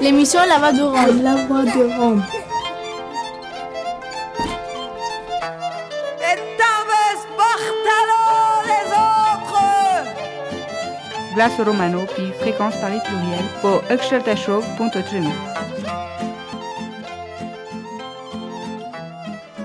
L'émission La Voix de Rome. La Voix de Rome. Glace Romano, puis fréquence Paris pluriel, pour Show.3.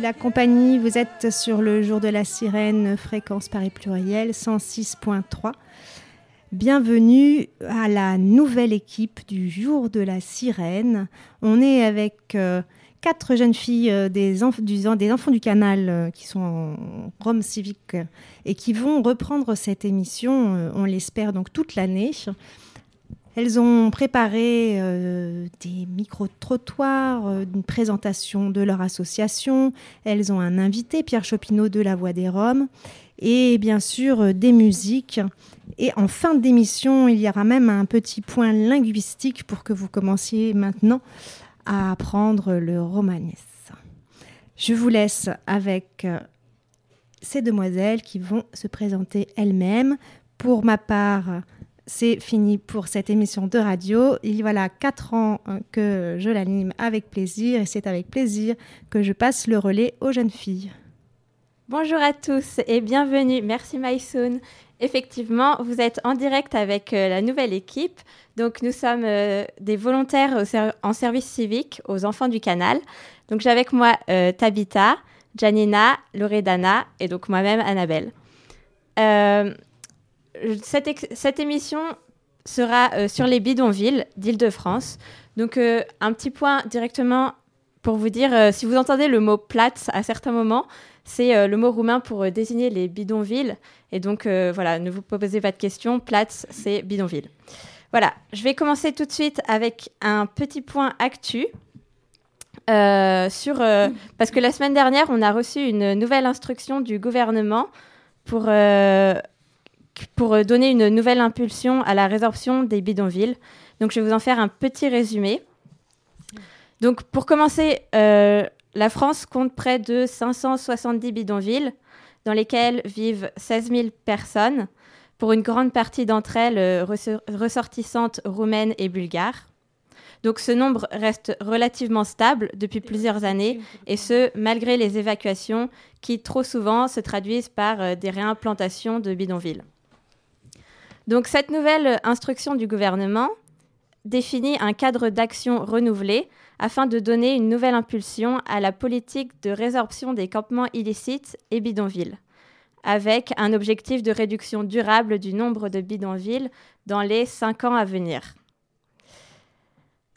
La compagnie, vous êtes sur le jour de la sirène, fréquence Paris pluriel 106.3. Bienvenue à la nouvelle équipe du jour de la sirène. On est avec euh, quatre jeunes filles euh, des, des, enfants du canal euh, qui sont en Rome civique et qui vont reprendre cette émission, on l'espère donc toute l'année. Elles ont préparé des micro-trottoirs, une présentation de leur association. Elles ont un invité, Pierre Chopineau de La Voix des Roms et bien sûr euh, des musiques. Et en fin d'émission, il y aura même un petit point linguistique pour que vous commenciez maintenant à apprendre le romanès. Je vous laisse avec euh, ces demoiselles qui vont se présenter elles-mêmes. Pour ma part, c'est fini pour cette émission de radio. Il y voilà quatre ans euh, que je l'anime avec plaisir et c'est avec plaisir que je passe le relais aux jeunes filles. Bonjour à tous et bienvenue. Merci Maïsoun. Effectivement, vous êtes en direct avec euh, la nouvelle équipe. Donc, nous sommes euh, des volontaires en service civique aux enfants du canal. Donc, j'ai avec moi euh, Tabitha, Janina, Loredana et donc moi-même Annabelle. Cette, émission sera sur les bidonvilles d'Île-de-France. Donc, un petit point directement pour vous dire, si vous entendez le mot plate à certains moments, c'est euh, le mot roumain pour euh, désigner les bidonvilles. Et donc, euh, voilà, ne vous posez pas de questions. Platz, c'est bidonville. Voilà, je vais commencer tout de suite avec un petit point actu. sur, parce que la semaine dernière, on a reçu une nouvelle instruction du gouvernement pour, pour donner une nouvelle impulsion à la résorption des bidonvilles. Donc, je vais vous en faire un petit résumé. Donc, pour commencer, la France compte près de 570 bidonvilles dans lesquelles vivent 16 000 personnes, pour une grande partie d'entre elles euh, ressortissantes roumaines et bulgares. Donc ce nombre reste relativement stable depuis plusieurs années, et ce, malgré les évacuations qui trop souvent se traduisent par euh, des réimplantations de bidonvilles. Donc cette nouvelle instruction du gouvernement définit un cadre d'action renouvelé afin de donner une nouvelle impulsion à la politique de résorption des campements illicites et bidonvilles, avec un objectif de réduction durable du nombre de bidonvilles dans les cinq ans à venir.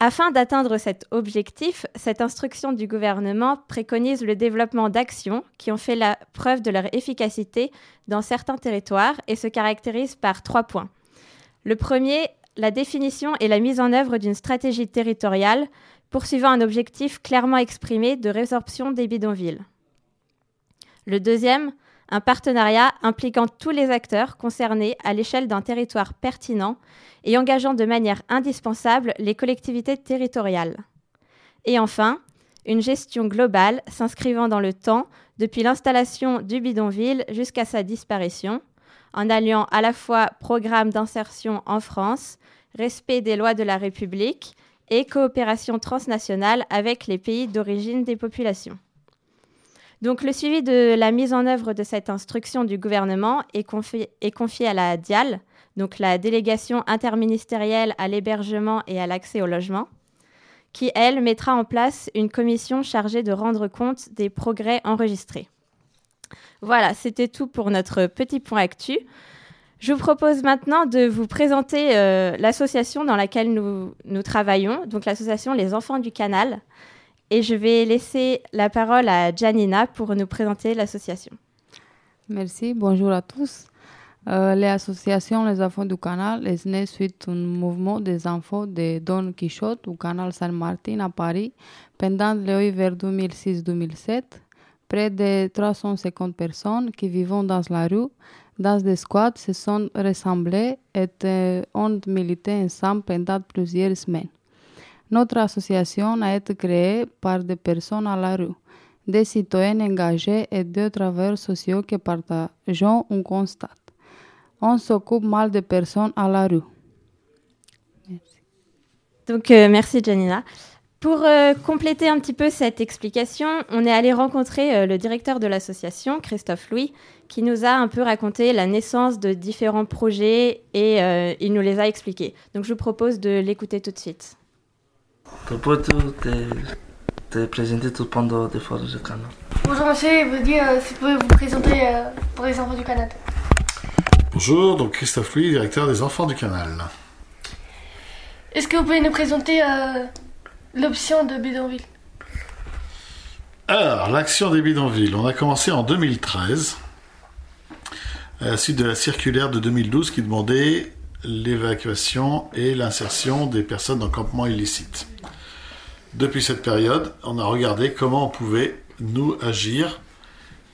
Afin d'atteindre cet objectif, cette instruction du gouvernement préconise le développement d'actions qui ont fait la preuve de leur efficacité dans certains territoires et se caractérisent par trois points. Le premier, la définition et la mise en œuvre d'une stratégie territoriale poursuivant un objectif clairement exprimé de résorption des bidonvilles. Le deuxième, un partenariat impliquant tous les acteurs concernés à l'échelle d'un territoire pertinent et engageant de manière indispensable les collectivités territoriales. Et enfin, une gestion globale s'inscrivant dans le temps depuis l'installation du bidonville jusqu'à sa disparition, en alliant à la fois programme d'insertion en France, respect des lois de la République et coopération transnationale avec les pays d'origine des populations. Donc le suivi de la mise en œuvre de cette instruction du gouvernement est confié, à la DIAL, donc la délégation interministérielle à l'hébergement et à l'accès au logement, qui, elle, mettra en place une commission chargée de rendre compte des progrès enregistrés. Voilà, c'était tout pour notre petit point actu. Je vous propose maintenant de vous présenter euh, l'association dans laquelle nous travaillons, donc l'association Les Enfants du Canal. Et je vais laisser la parole à Janina pour nous présenter l'association. Merci, bonjour à tous. Euh, L'association Les Enfants du Canal est née suite à un mouvement des enfants de Don Quichotte au canal Saint-Martin à Paris pendant l'hiver 2006-2007. Près de 350 personnes qui vivent dans la rue, dans des squats, se sont rassemblées et ont milité ensemble pendant plusieurs semaines. Notre association a été créée par des personnes à la rue, des citoyens engagés et des travailleurs sociaux qui partagent un constat. On s'occupe mal de personnes à la rue. Merci. Donc, euh, merci Janina. Pour euh, compléter un petit peu cette explication, on est allé rencontrer euh, le directeur de l'association, Christophe Louis, qui nous a un peu raconté la naissance de différents projets et il nous les a expliqués. Donc je vous propose de l'écouter tout de suite. Tu peux te, te présenter tout pendant des forces du canal. Bonjour monsieur, vous dire si vous pouvez vous présenter euh, pour les enfants du canal. Bonjour, donc Christophe Louis, directeur des enfants du canal. Est-ce que vous pouvez nous présenter euh, l'option de bidonville? Alors, l'action des bidonvilles, on a commencé en 2013, à la suite de la circulaire de 2012 qui demandait l'évacuation et l'insertion des personnes en campement illicite. Depuis cette période, on a regardé comment on pouvait nous agir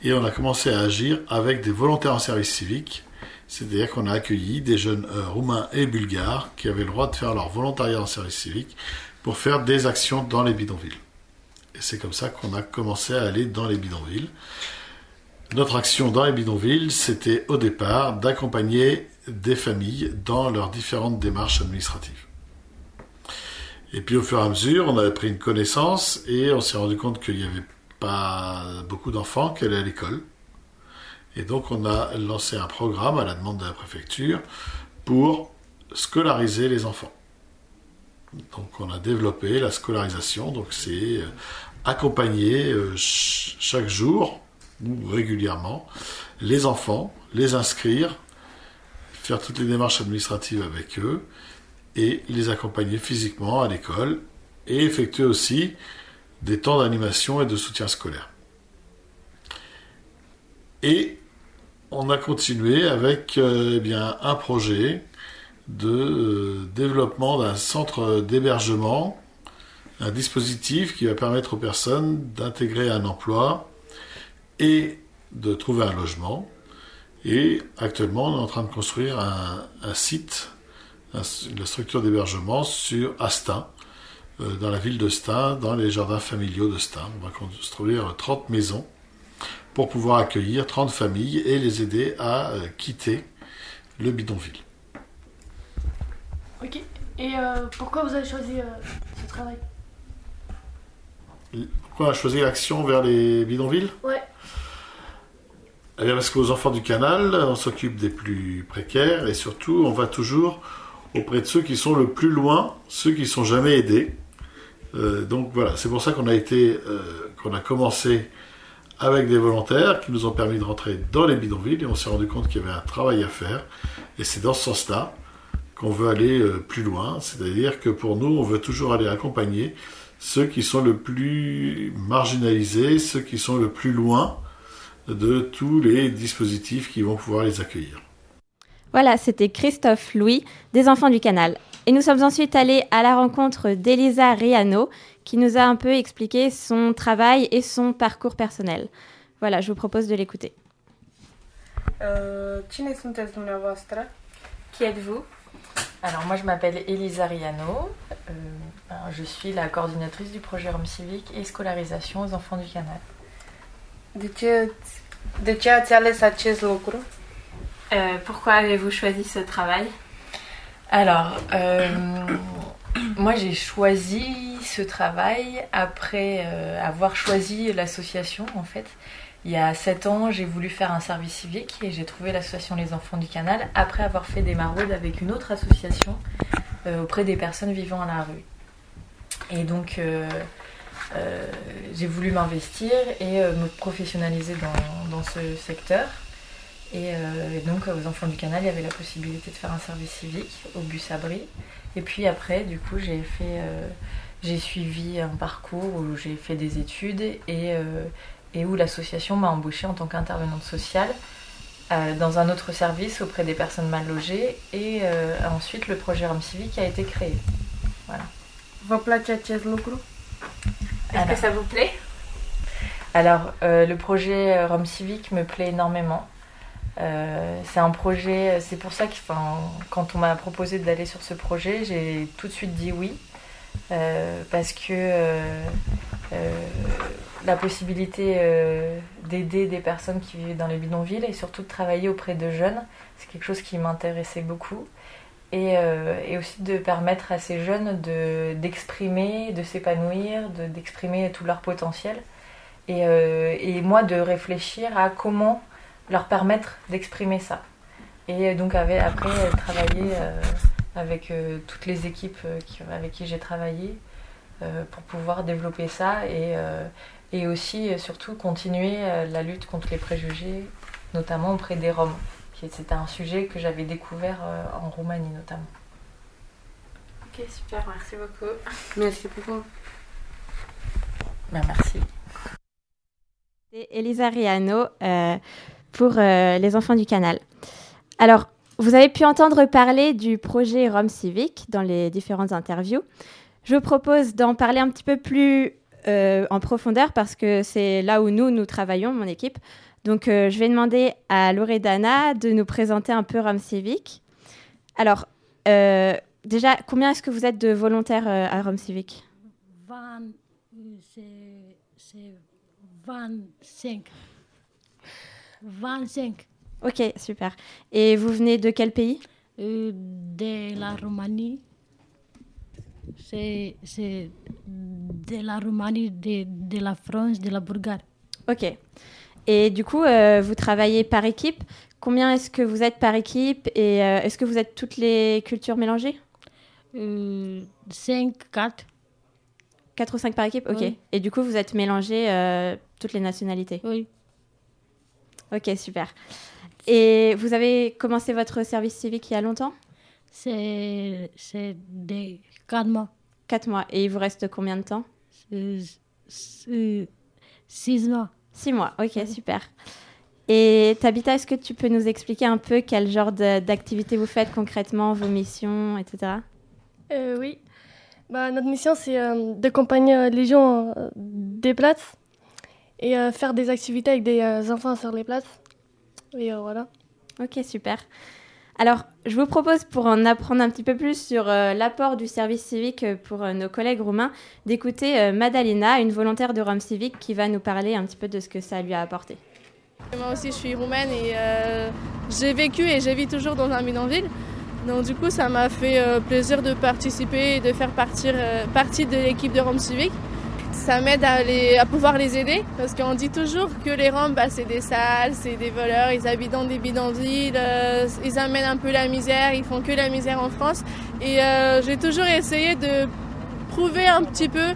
et on a commencé à agir avec des volontaires en service civique, c'est-à-dire qu'on a accueilli des jeunes euh, roumains et bulgares qui avaient le droit de faire leur volontariat en service civique pour faire des actions dans les bidonvilles. Et c'est comme ça qu'on a commencé à aller dans les bidonvilles. Notre action dans les bidonvilles, c'était au départ d'accompagner des familles dans leurs différentes démarches administratives. Et puis au fur et à mesure, on avait pris une connaissance et on s'est rendu compte qu'il n'y avait pas beaucoup d'enfants qui allaient à l'école. Et donc on a lancé un programme à la demande de la préfecture pour scolariser les enfants. Donc on a développé la scolarisation, donc c'est euh, accompagner euh, chaque jour ou régulièrement les enfants, les inscrire, faire toutes les démarches administratives avec eux et les accompagner physiquement à l'école et effectuer aussi des temps d'animation et de soutien scolaire. Et on a continué avec euh, eh bien, un projet de euh, développement d'un centre d'hébergement, un dispositif qui va permettre aux personnes d'intégrer un emploi et de trouver un logement. Et actuellement, on est en train de construire un, un site, la structure d'hébergement sur Astin, euh, dans la ville de Stein, dans les jardins familiaux de Stein. On va construire 30 maisons pour pouvoir accueillir 30 familles et les aider à euh, quitter le bidonville. Ok. Et euh, pourquoi vous avez choisi ce travail? Pourquoi on a choisi l'action vers les bidonvilles? Ouais. Eh bien parce qu'aux enfants du canal, on s'occupe des plus précaires et surtout on va toujours auprès de ceux qui sont le plus loin, ceux qui sont jamais aidés. Euh, donc voilà, c'est pour ça qu'on a été, euh, qu'on a commencé avec des volontaires qui nous ont permis de rentrer dans les bidonvilles et on s'est rendu compte qu'il y avait un travail à faire. Et c'est dans ce sens-là qu'on veut aller euh, plus loin, c'est-à-dire que pour nous, on veut toujours aller accompagner ceux qui sont le plus marginalisés, ceux qui sont le plus loin de tous les dispositifs qui vont pouvoir les accueillir. Voilà, c'était Christophe Louis des Enfants du Canal. Et nous sommes ensuite allés à la rencontre d'Elisa Riano, qui nous a un peu expliqué son travail et son parcours personnel. Voilà, je vous propose de l'écouter. Uh, dumneavoastră? Qui êtes-vous? Alors moi je m'appelle Elisa Riano, Euh, ben, je suis la coordinatrice du projet Rome Civique et scolarisation aux enfants du canal. De ce, de ce ați ales acest lucru? Euh, Pourquoi avez-vous choisi ce travail? Alors, euh, moi j'ai choisi ce travail après euh, avoir choisi l'association en fait. Il y a sept ans, j'ai voulu faire un service civique et j'ai trouvé l'association Les Enfants du Canal après avoir fait des maraudes avec une autre association auprès des personnes vivant à la rue. Et donc, j'ai voulu m'investir et me professionnaliser dans ce secteur. Et euh, donc aux enfants du canal, il y avait la possibilité de faire un service civique au bus abri. Et puis après, du coup, j'ai fait, euh, j'ai suivi un parcours où j'ai fait des études et, euh, et où l'association m'a embauchée en tant qu'intervenante sociale euh, dans un autre service auprès des personnes mal logées. Et euh, ensuite, le projet Rome Civique a été créé. Voilà. Vă place acest lucru? Est-ce que ça vous plaît? Alors, euh, le projet euh, Rome Civique me plaît énormément. Euh, c'est un projet, c'est pour ça que quand on m'a proposé d'aller sur ce projet, j'ai tout de suite dit oui. Euh, parce que euh, la possibilité d'aider des personnes qui vivent dans les bidonvilles et surtout de travailler auprès de jeunes, c'est quelque chose qui m'intéressait beaucoup. Et, aussi de permettre à ces jeunes de- d'exprimer, de s'épanouir, de- d'exprimer tout leur potentiel et moi de réfléchir à comment leur permettre d'exprimer ça. Et donc avec- après travailler euh, avec euh, toutes les équipes euh, qui- avec qui j'ai travaillé euh, pour pouvoir développer ça et, euh, et aussi surtout continuer la lutte contre les préjugés, notamment auprès des Roms. C'était un sujet que j'avais découvert euh, en Roumanie notamment. Ok, super, merci beaucoup. Merci beaucoup. Ben, merci. C'est Elisa Riano euh, pour euh, les enfants du canal. Alors, vous avez pu entendre parler du projet Rome Civique dans les différentes interviews. Je vous propose d'en parler un petit peu plus euh, en profondeur parce que c'est là où nous, nous travaillons, mon équipe. Donc, euh, je vais demander à Loredana de nous présenter un peu Rome Civique. Alors, déjà, combien est-ce que vous êtes de volontaires à Rome Civique? 20, euh, c'est c'est 25. 25 Ok, super. Et vous venez de quel pays? Euh, de la Roumanie. C'est de la Roumanie, de, de la France, de la Bulgarie. Ok. Et du coup, euh, vous travaillez par équipe. Combien est-ce que vous êtes par équipe Et euh, est-ce que vous êtes toutes les cultures mélangées? Euh, 5, 4. 4 ou 5 par équipe? Ok. Oui. Et du coup, vous êtes mélangées euh, toutes les nationalités? Oui. Ok, super. Et vous avez commencé votre service civique il y a longtemps? C'est c'est de 4 mois. 4 mois. Et il vous reste combien de temps? 6 mois. 6 mois, ok, super. Et Tabitha, est-ce que tu peux nous expliquer un peu quel genre de- d'activité vous faites concrètement, vos missions, etc. Euh, oui. Bah, notre mission, c'est euh, d'accompagner euh, les gens euh, des places et euh, faire des activités avec des euh, enfants sur les places. Et euh, voilà. Ok, super. Alors, je vous propose, pour en apprendre un petit peu plus sur euh, l'apport du service civique pour euh, nos collègues roumains, d'écouter euh, Madalina, une volontaire de Rome Civique, qui va nous parler un petit peu de ce que ça lui a apporté. Moi aussi, je suis roumaine et euh, j'ai vécu et je vis toujours dans un bidonville. Donc du coup, ça m'a fait euh, plaisir de participer et de faire partir, euh, partie de l'équipe de Rome Civique. Ça m'aide à, à pouvoir les aider parce qu'on dit toujours que les Roms, bah, c'est des sales, c'est des voleurs, ils habitent dans des bidonvilles, euh, ils amènent un peu la misère, ils font que la misère en France. Et euh, j'ai toujours essayé de prouver un petit peu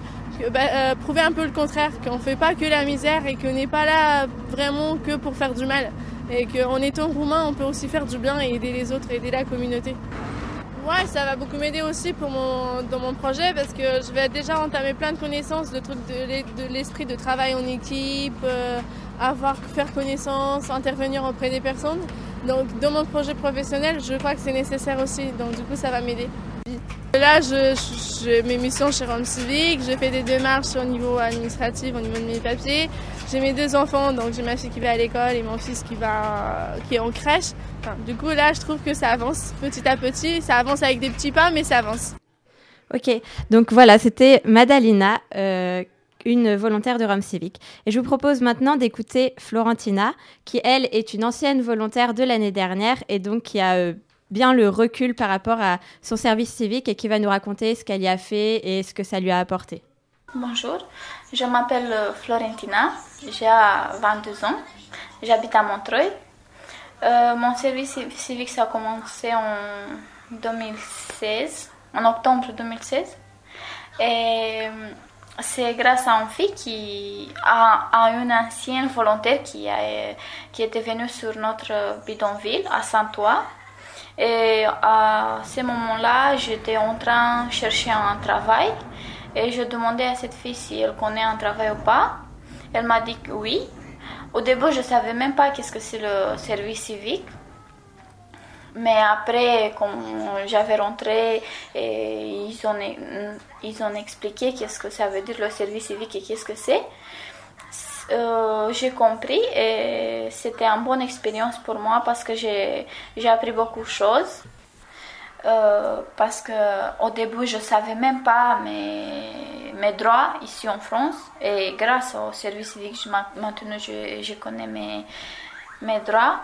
bah, euh, prouver un peu le contraire, qu'on ne fait pas que la misère et qu'on n'est pas là vraiment que pour faire du mal. Et qu'en étant roumain, on peut aussi faire du bien et aider les autres, aider la communauté. Ouais, ça va beaucoup m'aider aussi pour mon, dans mon projet parce que je vais déjà entamer plein de connaissances, de trucs de, l'e- de l'esprit de travail en équipe, euh, avoir, faire connaissance, intervenir auprès des personnes. Donc dans mon projet professionnel, je crois que c'est nécessaire aussi. Donc du coup, ça va m'aider. Là, je, je, mes missions chez Rome Civique, j'ai fait des démarches au niveau administratif, au niveau de mes papiers. J'ai mes deux enfants, donc j'ai ma fille qui va à l'école et mon fils qui, va, qui est en crèche. Enfin, du coup, là, je trouve que ça avance petit à petit. Ça avance avec des petits pas, mais ça avance. Ok, donc voilà, c'était Madalina, euh, une volontaire de Rome Civique. Et je vous propose maintenant d'écouter Florentina, qui elle est une ancienne volontaire de l'année dernière et donc qui a euh, bien le recul par rapport à son service civique et qui va nous raconter ce qu'elle y a fait et ce que ça lui a apporté. Bonjour, je m'appelle euh, Florentina, j'ai 22 ans, j'habite à Montreuil. Euh, mon service civ- civique ça a commencé en 2016, en octobre 2016. Et euh, c'est grâce à une fille qui a une ancienne volontaire qui, a, qui était venue sur notre bidonville à Saint-Ouen. Et à ce moment-là, j'étais en train de chercher un travail et je demandais à cette fille si elle connaît un travail ou pas. Elle m'a dit oui. Au début, je ne savais même pas qu'est-ce que c'est le service civique. Mais après, quand j'avais rentré, et ils, ont, ils ont expliqué qu'est-ce que ça veut dire le service civique et qu'est-ce que c'est. Euh, j'ai compris et c'était une bonne expérience pour moi parce que j'ai appris beaucoup de choses. Euh, parce que au début je savais même pas mes, mes droits ici en France et grâce au service civique maintenant je, je connais mes, mes droits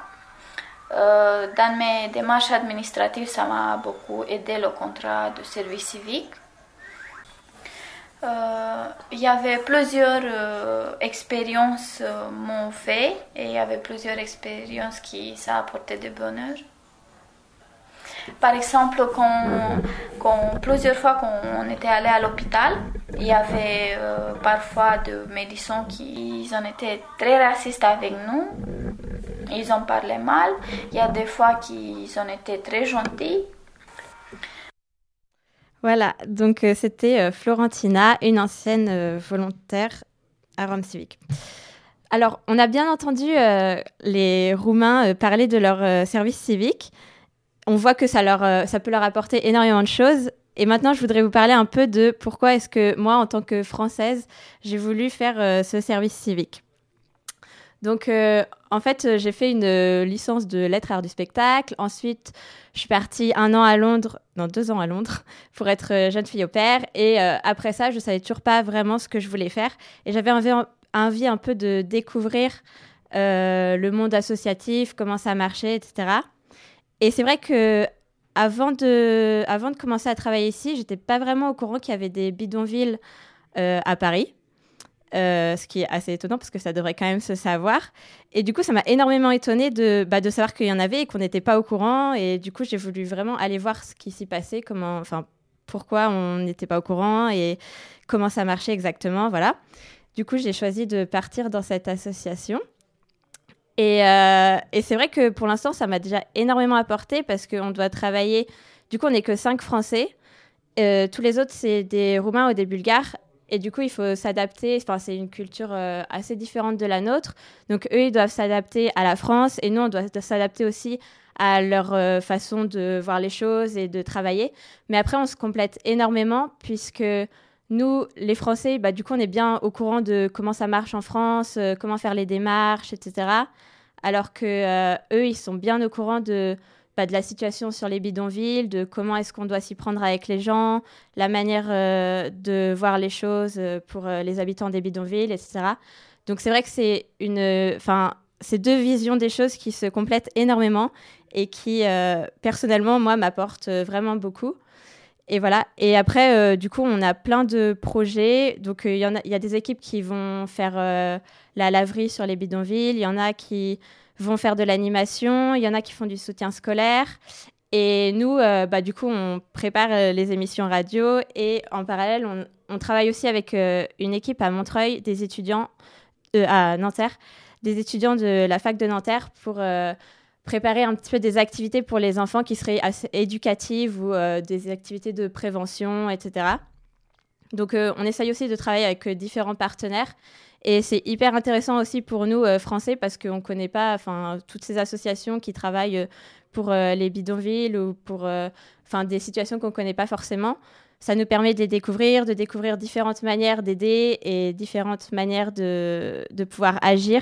euh, dans mes démarches administratives, ça m'a beaucoup aidé le contrat de service civique. Euh, il y avait plusieurs euh, expériences m'ont fait et il y avait plusieurs expériences qui ça apporté du bonheur. Par exemple, quand, plusieurs fois quand on était allé à l'hôpital, il y avait parfois des médecins qui ont été très racistes avec nous ils ont parlé mal. Il y a des fois qu'ils ont été très gentils. Voilà, donc euh, c'était euh, Florentina, une ancienne euh, volontaire à Rome Civique. Alors, on a bien entendu les Roumains parler de leur service civique. On voit que ça, leur, ça peut leur apporter énormément de choses. Et maintenant, je voudrais vous parler un peu de pourquoi est-ce que moi, en tant que Française, j'ai voulu faire ce service civique. Donc, euh, en fait, euh, j'ai fait une euh, licence de lettres arts du spectacle. Ensuite, je suis partie un an à Londres, non, deux ans à Londres, pour être jeune fille au père. Et après ça, je savais toujours pas vraiment ce que je voulais faire. Et j'avais envie, envie, un peu de découvrir le monde associatif, comment ça marchait, etc. Et c'est vrai que avant de, avant de commencer à travailler ici, j'étais pas vraiment au courant qu'il y avait des bidonvilles à Paris. Euh, ce qui est assez étonnant parce que ça devrait quand même se savoir. Et du coup, ça m'a énormément étonnée de, bah, de savoir qu'il y en avait et qu'on n'était pas au courant. Et du coup, j'ai voulu vraiment aller voir ce qui s'y passait, comment, enfin, pourquoi on n'était pas au courant et comment ça marchait exactement. Voilà. Du coup, j'ai choisi de partir dans cette association. Et, euh, et c'est vrai que pour l'instant, ça m'a déjà énormément apporté parce qu'on doit travailler. Du coup, on n'est que cinq Français. Euh, tous les autres, c'est des Roumains ou des Bulgares. Et du coup, il faut s'adapter. Enfin, c'est une culture euh, assez différente de la nôtre. Donc, eux, ils doivent s'adapter à la France et nous, on doit s'adapter aussi à leur euh, façon de voir les choses et de travailler. Mais après, on se complète énormément puisque nous, les Français, bah, du coup, on est bien au courant de comment ça marche en France, euh, comment faire les démarches, etc. Alors que eux, ils sont bien au courant de de la situation sur les bidonvilles, de comment est-ce qu'on doit s'y prendre avec les gens, la manière euh, de voir les choses euh, pour euh, les habitants des bidonvilles, etc. Donc c'est vrai que c'est une, enfin, ces deux visions des choses qui se complètent énormément et qui, personnellement, moi, m'apportent vraiment beaucoup. Et voilà. Et après, du coup, on a plein de projets. Donc, il y a des équipes qui vont faire la laverie sur les bidonvilles. Il y en a qui vont faire de l'animation, il y en a qui font du soutien scolaire. Et nous, euh, bah, du coup, on prépare euh, les émissions radio et en parallèle, on, travaille aussi avec euh, une équipe à Montreuil, des étudiants à Nanterre, des étudiants de la fac de Nanterre pour préparer un petit peu des activités pour les enfants qui seraient éducatives ou des activités de prévention, etc. Donc, on essaye aussi de travailler avec différents partenaires et c'est hyper intéressant aussi pour nous, euh, Français, parce qu'on ne connaît pas toutes ces associations qui travaillent euh, pour euh, les bidonvilles ou pour des situations qu'on ne connaît pas forcément. Ça nous permet de les découvrir, de découvrir différentes manières d'aider et différentes manières de, de pouvoir agir.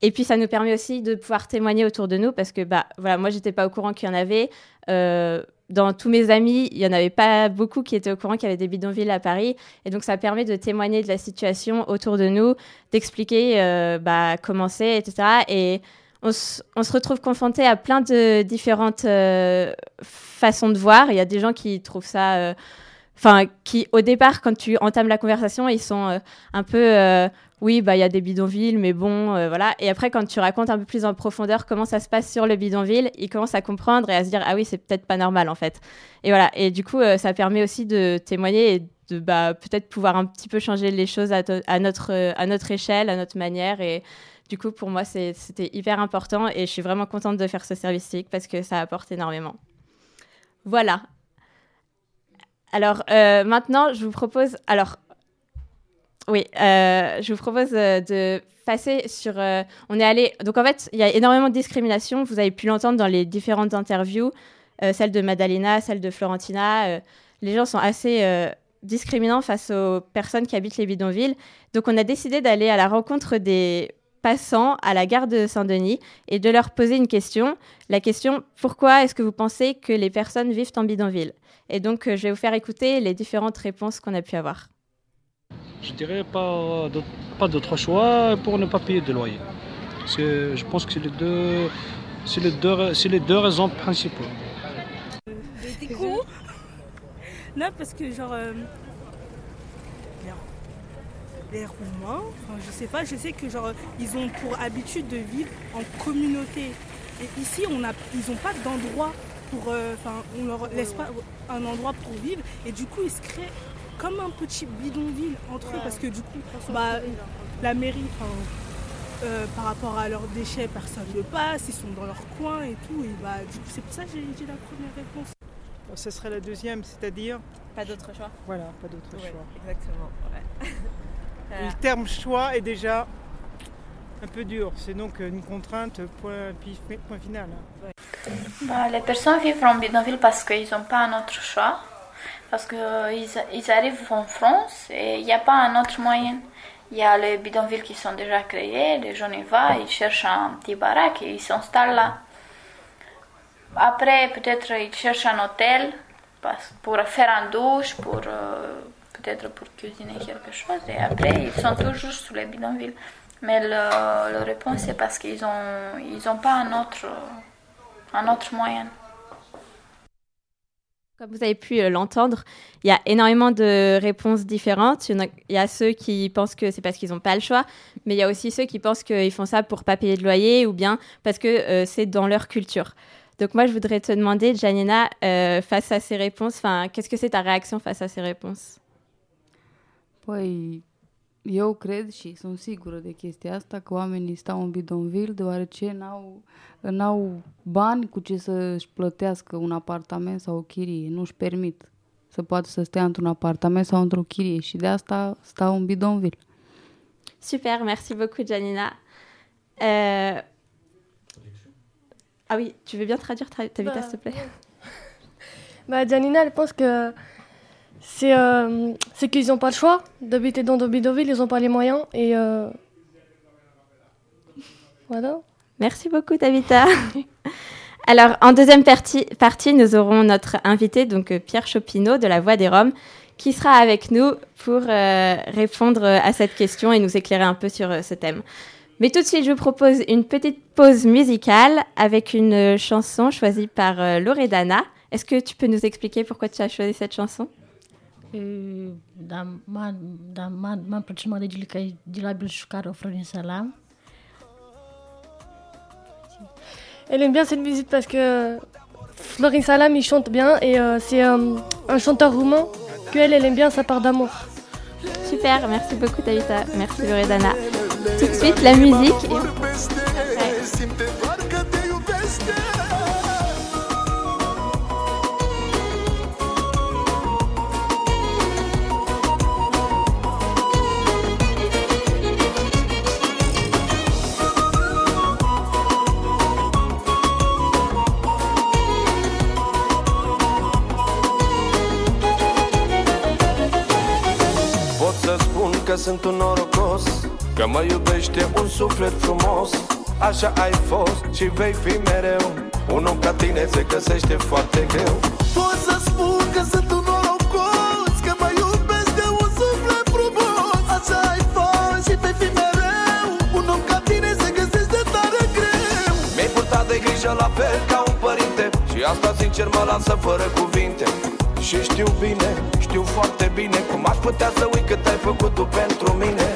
Et puis ça nous permet aussi de pouvoir témoigner autour de nous parce que bah voilà, moi j'étais pas au courant qu'il y en avait dans tous mes amis, il n'y en avait pas beaucoup qui étaient au courant qu'il y avait des bidonvilles à Paris. Et donc, ça permet de témoigner de la situation autour de nous, d'expliquer euh, bah, comment c'est, etc. Et on, se retrouve confronté à plein de différentes euh, façons de voir. Il y a des gens qui trouvent ça. Euh, enfin, qui au départ, quand tu entames la conversation, ils sont un peu oui, bah il y a des bidonvilles, mais bon, euh, voilà. Et après, quand tu racontes un peu plus en profondeur comment ça se passe sur le bidonville, ils commencent à comprendre et à se dire ah oui, c'est peut-être pas normal en fait. Et voilà. Et du coup, euh, ça permet aussi de témoigner et de bah, peut-être pouvoir un petit peu changer les choses à, notre, à notre échelle, à notre manière. Et du coup, pour moi, c'était hyper important et je suis vraiment contente de faire ce service civique parce que ça apporte énormément. Voilà. Alors euh, maintenant, je vous propose. Alors, oui, euh, je vous propose euh, de passer sur. on est allé. Donc en fait, il y a énormément de discrimination. Vous avez pu l'entendre dans les différentes interviews, celle de Madalena, celle de Florentina. les gens sont assez discriminants face aux personnes qui habitent les bidonvilles. Donc on a décidé d'aller à la rencontre des passant à la gare de Saint-Denis et de leur poser une question. La question pourquoi est-ce que vous pensez que les personnes vivent en bidonville? Et donc, euh, je vais vous faire écouter les différentes réponses qu'on a pu avoir. Je dirais pas d'autre choix pour ne pas payer de loyer. Je pense que c'est les deux, les les deux raisons principales. Des Non, parce que genre. Euh, les Roumains, je sais pas, je sais que genre ils ont pour habitude de vivre en communauté. Et ici, on a, ils n'ont pas d'endroit pour, euh, enfin, on leur laisse pas un endroit pour vivre. Et du coup, ils se créent comme un petit bidonville entre eux parce que du coup, bah, la mairie, euh, par rapport à leurs déchets, personne ne passe, ils sont dans leur coin et tout. Et bah, du coup, c'est pour ça que j'ai dit la première réponse. Ce serait la deuxième, c'est-à-dire Pas d'autre choix Voilà, pas d'autre choix. Exactement, Le terme choix est déjà un peu dur. C'est donc une contrainte, point, point final. Bah, les personnes vivent en bidonville parce qu'ils n'ont pas un autre choix. Parce qu'ils ils arrivent en France et il n'y a pas un autre moyen. Il y a les bidonvilles qui sont déjà créés, les gens y vont, ils cherchent un petit baraque et ils s'installent là. Après, peut-être ils cherchent un hôtel pour faire un douche, pour euh, peut-être pour cuisiner quelque chose. Et après, ils sont toujours sous les bidonvilles. Mais le, la réponse, c'est parce qu'ils n'ont pas un autre moyen. Comme vous avez pu euh, l'entendre, il y a énormément de réponses différentes. Il y, a, ceux qui pensent que c'est parce qu'ils n'ont pas le choix, mais il y a aussi ceux qui pensent qu'ils font ça pour pas payer de loyer ou bien parce que euh, c'est dans leur culture. Donc moi, je voudrais te demander, Janina, euh, face à ces réponses, qu'est-ce que c'est ta réaction face à ces réponses? Păi, eu cred și sunt sigură de chestia asta că oamenii stau în bidonvil deoarece n-au, n-au bani cu ce să-și plătească un apartament sau o chirie. Nu-și permit să poată să stea într-un apartament sau într-o chirie și de asta stau în bidonvil. Super, merci beaucoup Janina. Euh... Ah oui, tu veux bien traduire ta, ta vitesse, s'il te plaît bah, Janina, elle pense que c'est euh, qu'ils n'ont pas le choix d'habiter dans des bidonvilles, ils n'ont pas les moyens. Et euh, voilà. Merci beaucoup, Tabitha. Alors, en deuxième partie, nous aurons notre invité, donc euh, Pierre Chopineau de la Voix des Roms, qui sera avec nous pour répondre à cette question et nous éclairer un peu sur ce thème. Mais tout de suite, je vous propose une petite pause musicale avec une chanson choisie par Loredana. Est-ce que tu peux nous expliquer pourquoi tu as choisi cette chanson? Da ma da ma ma prima de kai di la bil shukar Florin Salam. Elle aime bien cette musique parce que Florin Salam il chante bien et euh, c'est euh, un chanteur roumain que elle, elle aime bien sa part d'amour. Super, merci beaucoup Tabitha, merci Loredana. Tout de suite la musique et... că sunt un norocos Că mă iubește un suflet frumos. Așa ai fost și vei fi mereu Un om ca tine se găsește foarte greu. Pot să spun că sunt un norocos Că mă iubește un suflet frumos. Așa ai fost și vei fi mereu Un om ca tine se găsește tare greu. Mi-ai purtat de grijă la fel ca un părinte Și asta sincer mă lasă fără cuvinte și știu bine, știu foarte bine Cum aș putea să uit cât ai făcut tu pentru mine.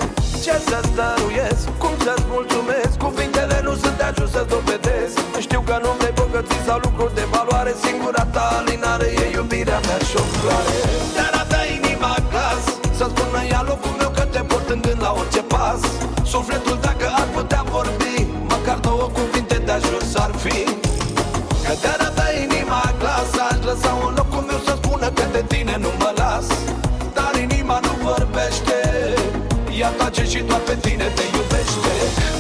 Ce să-ți dăruiesc, cum să-ți mulțumesc? Cuvintele nu sunt de ajuns să-ți dovedesc Știu că nu vrei bogății sau lucruri de valoare. Singura ta alinare e iubirea mea și o floare. Dar a inima glas Să spună ea locul meu că te pot în gând la orice pas. Sufletul Ea tace și doar pe tine te iubește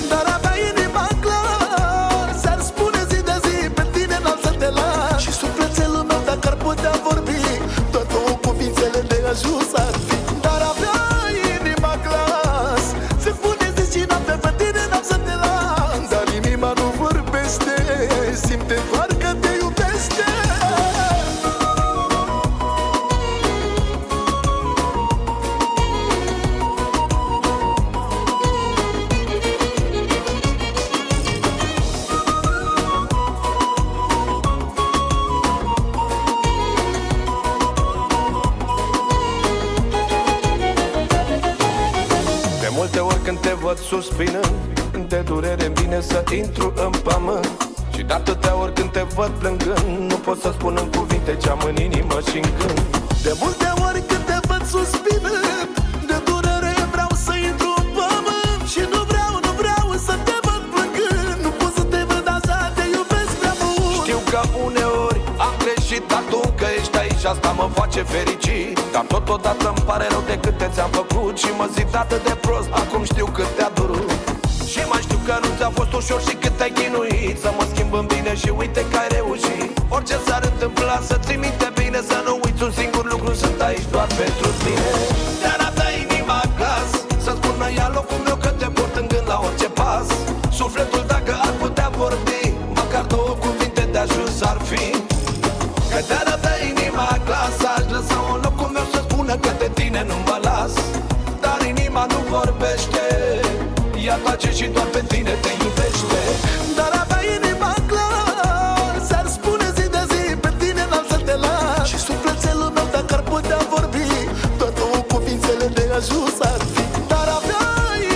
ajuns ar fi Dar avea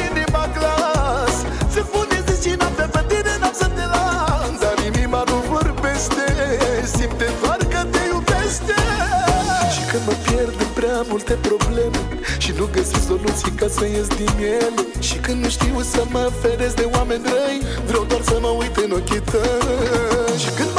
inima glas. Se spune zi și noapte pe tine n-am să te las. Dar inima nu vorbește Simte doar că te iubește. Și când mă pierd în prea multe probleme Și nu găsesc soluții ca să ies din ele. Și când nu știu să mă feresc de oameni răi Vreau doar să mă uit în ochii tăi. Și când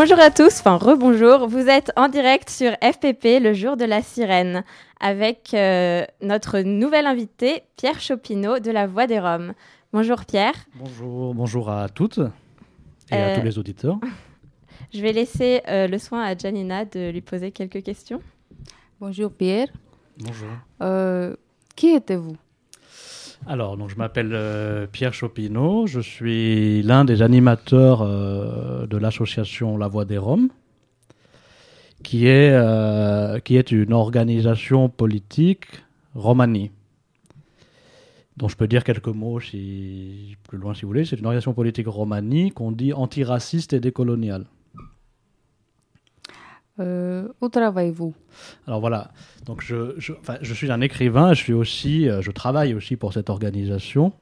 Bonjour à tous, enfin rebonjour. Vous êtes en direct sur FPP, le jour de la sirène, avec euh, notre nouvel invité, Pierre Chopineau de la Voix des Roms. Bonjour Pierre. Bonjour, bonjour à toutes et à Euh, tous les auditeurs. Je vais laisser euh, le soin à Janina de lui poser quelques questions. Bonjour Pierre. Bonjour. Euh, qui êtes-vous? Alors, donc, je m'appelle euh, Pierre Chopineau, je suis l'un des animateurs euh, de l'association La Voix des Roms, qui est, euh, qui est une organisation politique romanie. dont je peux dire quelques mots si, plus loin si vous voulez. C'est une organisation politique romanie qu'on dit antiraciste et décoloniale. Euh, où travaillez-vous? Alors voilà, donc je, je, suis un écrivain, je, suis aussi, euh, je travaille aussi pour cette organisation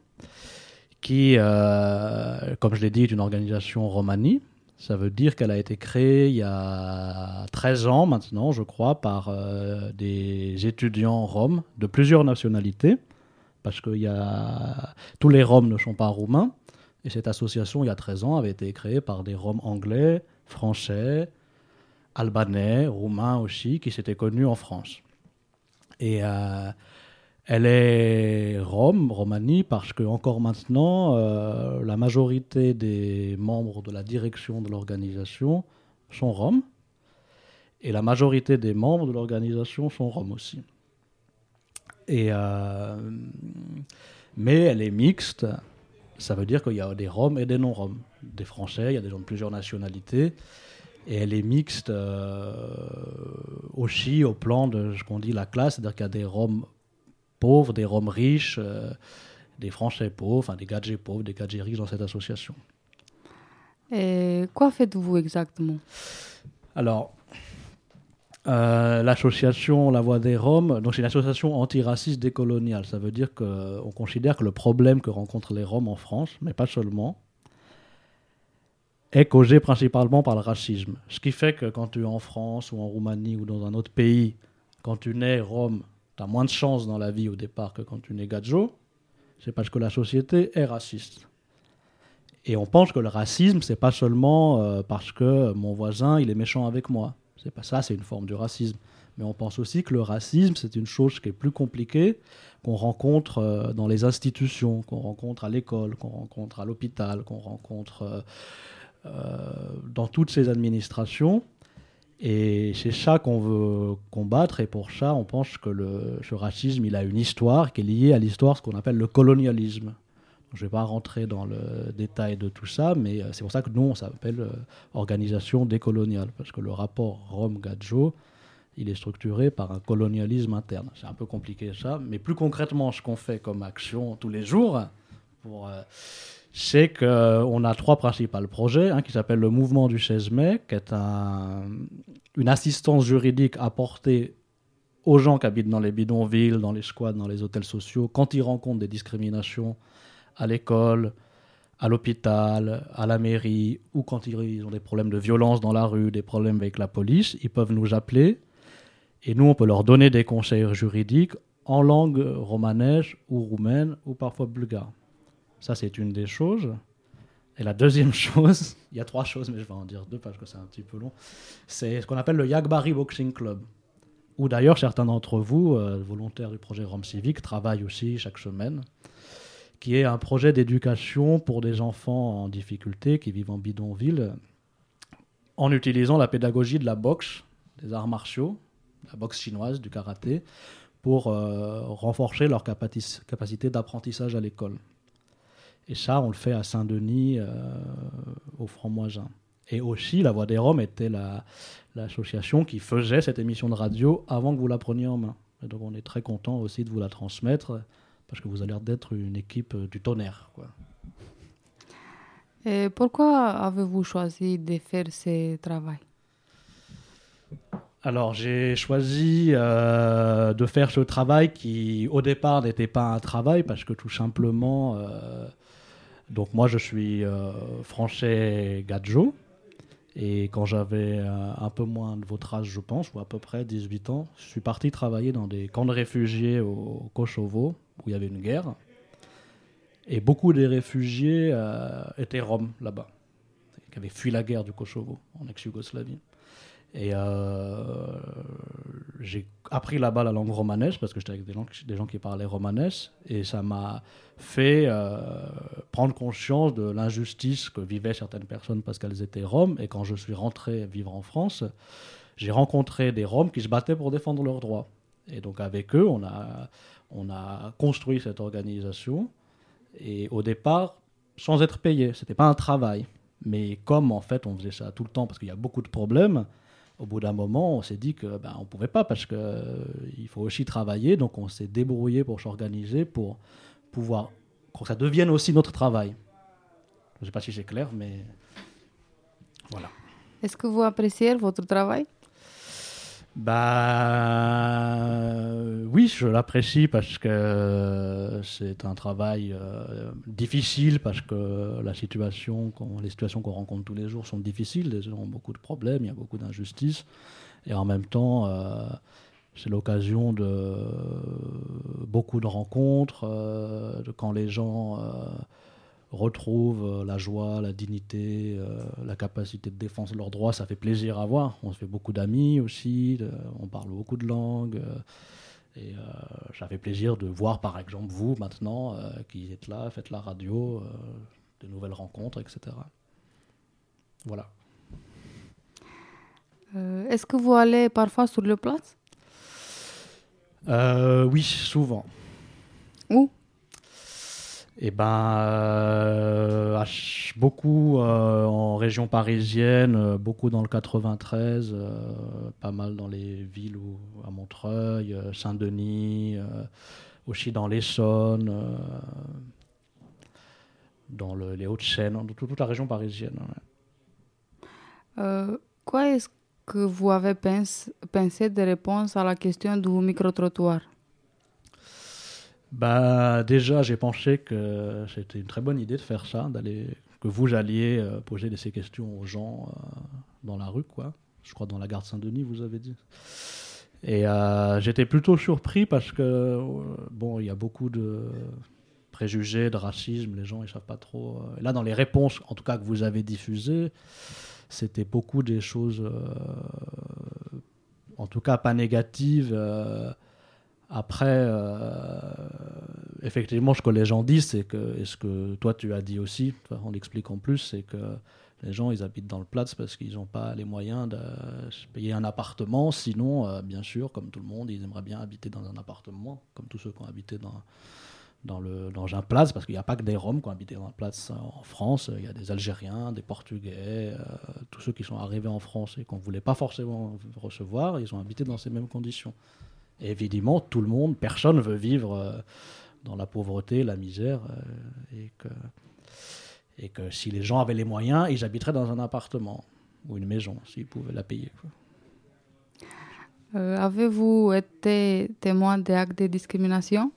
qui, euh, comme je l'ai dit, est une organisation romanie. Ça veut dire qu'elle a été créée il y a 13 ans maintenant, je crois, par des étudiants roms de plusieurs nationalités, parce que tous les roms ne sont pas roumains. Et cette association, il y a 13 ans, avait été créée par des roms anglais, français, albanais, roumains aussi, qui s'étaient connus en France. Et euh, elle est rome, Romanie, parce que encore maintenant, euh, la majorité des membres de la direction de l'organisation sont roms, et la majorité des membres de l'organisation sont roms aussi. Et, euh, mais elle est mixte, ça veut dire qu'il y a des roms et des non-roms, des Français, il y a des gens de plusieurs nationalités. Et elle est mixte euh, aussi au plan de ce qu'on dit la classe, c'est-à-dire qu'il y a des Roms pauvres, des Roms riches, euh, des Français pauvres, enfin des gadgets pauvres, des gadgets riches dans cette association. Et quoi faites-vous exactement? Alors, euh, l'association La Voix des Roms, donc c'est une association antiraciste décoloniale. Ça veut dire qu'on considère que le problème que rencontrent les Roms en France, mais pas seulement, est causé principalement par le racisme. Ce qui fait que quand tu es en France ou en Roumanie ou dans un autre pays, quand tu nais Rome, tu as moins de chances dans la vie au départ que quand tu nais Gadjo. C'est parce que la société est raciste. Et on pense que le racisme, c'est pas seulement euh, parce que mon voisin, il est méchant avec moi. C'est pas ça, c'est une forme du racisme. Mais on pense aussi que le racisme, c'est une chose qui est plus compliquée, qu'on rencontre euh, dans les institutions, qu'on rencontre à l'école, qu'on rencontre à l'hôpital, qu'on rencontre euh, dans toutes ces administrations. Et c'est ça qu'on veut combattre. Et pour ça, on pense que le, ce racisme, il a une histoire qui est liée à l'histoire, ce qu'on appelle le colonialisme. Je ne vais pas rentrer dans le détail de tout ça, mais euh, c'est pour ça que nous, on s'appelle euh, Organisation décoloniale, parce que le rapport Rome-Gadjo, il est structuré par un colonialisme interne. C'est un peu compliqué ça, mais plus concrètement, ce qu'on fait comme action tous les jours, pour, euh, c'est qu'on a trois principaux projets, un qui s'appelle le Mouvement du 16 mai, qui est un, une assistance juridique apportée aux gens qui habitent dans les bidonvilles, dans les squats, dans les hôtels sociaux, quand ils rencontrent des discriminations à l'école, à l'hôpital, à la mairie, ou quand ils ont des problèmes de violence dans la rue, des problèmes avec la police, ils peuvent nous appeler et nous, on peut leur donner des conseils juridiques en langue romanèse ou roumaine ou parfois bulgare. Ça, c'est une des choses. Et la deuxième chose, il y a trois choses, mais je vais en dire deux parce que c'est un petit peu long, c'est ce qu'on appelle le Yagbari Boxing Club, où d'ailleurs certains d'entre vous, euh, volontaires du projet Rome Civique, travaillent aussi chaque semaine, qui est un projet d'éducation pour des enfants en difficulté qui vivent en bidonville, en utilisant la pédagogie de la boxe, des arts martiaux, la boxe chinoise, du karaté, pour euh, renforcer leur capaci- capacité d'apprentissage à l'école. Et ça, on le fait à Saint-Denis, euh, au Franc-Moisin. Et aussi, La Voix des Roms était la- l'association qui faisait cette émission de radio avant que vous la preniez en main. Et donc, on est très content aussi de vous la transmettre, parce que vous avez l'air d'être une équipe euh, du tonnerre. Quoi. Et pourquoi avez-vous choisi de faire ce travail? Alors, j'ai choisi euh, de faire ce travail qui, au départ, n'était pas un travail parce que tout simplement, euh, donc moi, je suis euh, français gadjo. Et quand j'avais euh, un peu moins de votre âge, je pense, ou à peu près 18 ans, je suis parti travailler dans des camps de réfugiés au Kosovo, où il y avait une guerre. Et beaucoup des réfugiés euh, étaient roms là-bas, qui avaient fui la guerre du Kosovo, en ex-Yougoslavie. Et euh, j'ai appris là-bas la langue romanesque parce que j'étais avec des gens, qui- parlaient romanesque et ça m'a fait euh, prendre conscience de l'injustice que vivaient certaines personnes parce qu'elles étaient roms. Et quand je suis rentré vivre en France, j'ai rencontré des roms qui se battaient pour défendre leurs droits. Et donc avec eux, on a, on a construit cette organisation. Et au départ, sans être payé, c'était pas un travail. Mais comme en fait on faisait ça tout le temps parce qu'il y a beaucoup de problèmes, au bout d'un moment on s'est dit que ben, on pouvait pas parce que euh, il faut aussi travailler. Donc on s'est débrouillé pour s'organiser pour pouvoir que ça devienne aussi notre travail. Je ne sais pas si c'est clair, mais voilà. Est-ce que vous appréciez votre travail? Bah oui, je l'apprécie parce que c'est un travail euh, difficile parce que la situation, les situations qu'on rencontre tous les jours sont difficiles. Les gens ont beaucoup de problèmes, il y a beaucoup d'injustices, et en même temps, euh, c'est l'occasion de beaucoup de rencontres, euh, de quand les gens retrouvent euh, la joie, la dignité, euh, la capacité de défense de leurs droits, ça fait plaisir à voir. On se fait beaucoup d'amis aussi, on parle beaucoup de langues. euh, et ça fait plaisir de voir, par exemple, vous maintenant, qui êtes là, faites la radio, de nouvelles rencontres, etc. Voilà. Euh, Est-ce que vous allez parfois sur le place? Euh, oui, souvent. Où? Eh ben, euh, beaucoup euh, en région parisienne, euh, beaucoup dans le 93, euh, pas mal dans les villes à Montreuil, Saint-Denis, aussi dans l'Essonne, dans le- les Hauts-de-Seine, dans toute, la région parisienne. quoi est-ce que vous avez pens- pensé de réponse à la question du micro-trottoir? Bah, déjà, j'ai pensé que c'était une très bonne idée de faire ça, d'aller que vous alliez euh, poser ces questions aux gens euh, dans la rue, quoi. Je crois dans la gare de Saint-Denis, vous avez dit. Et euh, j'étais plutôt surpris parce que bon, il y a beaucoup de préjugés, de racisme, les gens ils savent pas trop. là, dans les réponses, en tout cas que vous avez diffusées, c'était beaucoup des choses, en tout cas pas négatives. Après, euh, effectivement, ce que les gens disent, que, et ce que toi tu as dit aussi, on l'explique en plus, c'est que les gens ils habitent dans le Platz parce qu'ils n'ont pas les moyens de payer un appartement. Sinon, euh, bien sûr, comme tout le monde, ils aimeraient bien habiter dans un appartement, comme tous ceux qui ont habité dans, dans, le, dans un Platz, parce qu'il n'y a pas que des Roms qui ont habité dans le Platz en France. Il y a des Algériens, des Portugais, euh, tous ceux qui sont arrivés en France et qu'on ne voulait pas forcément recevoir, ils ont habité dans ces mêmes conditions. Évidemment, tout le monde, personne veut vivre euh, dans la pauvreté, la misère, euh, et, que, et que si les gens avaient les moyens, ils habiteraient dans un appartement ou une maison, s'ils pouvaient la payer. Euh, Avez-vous été témoin d'actes de discrimination?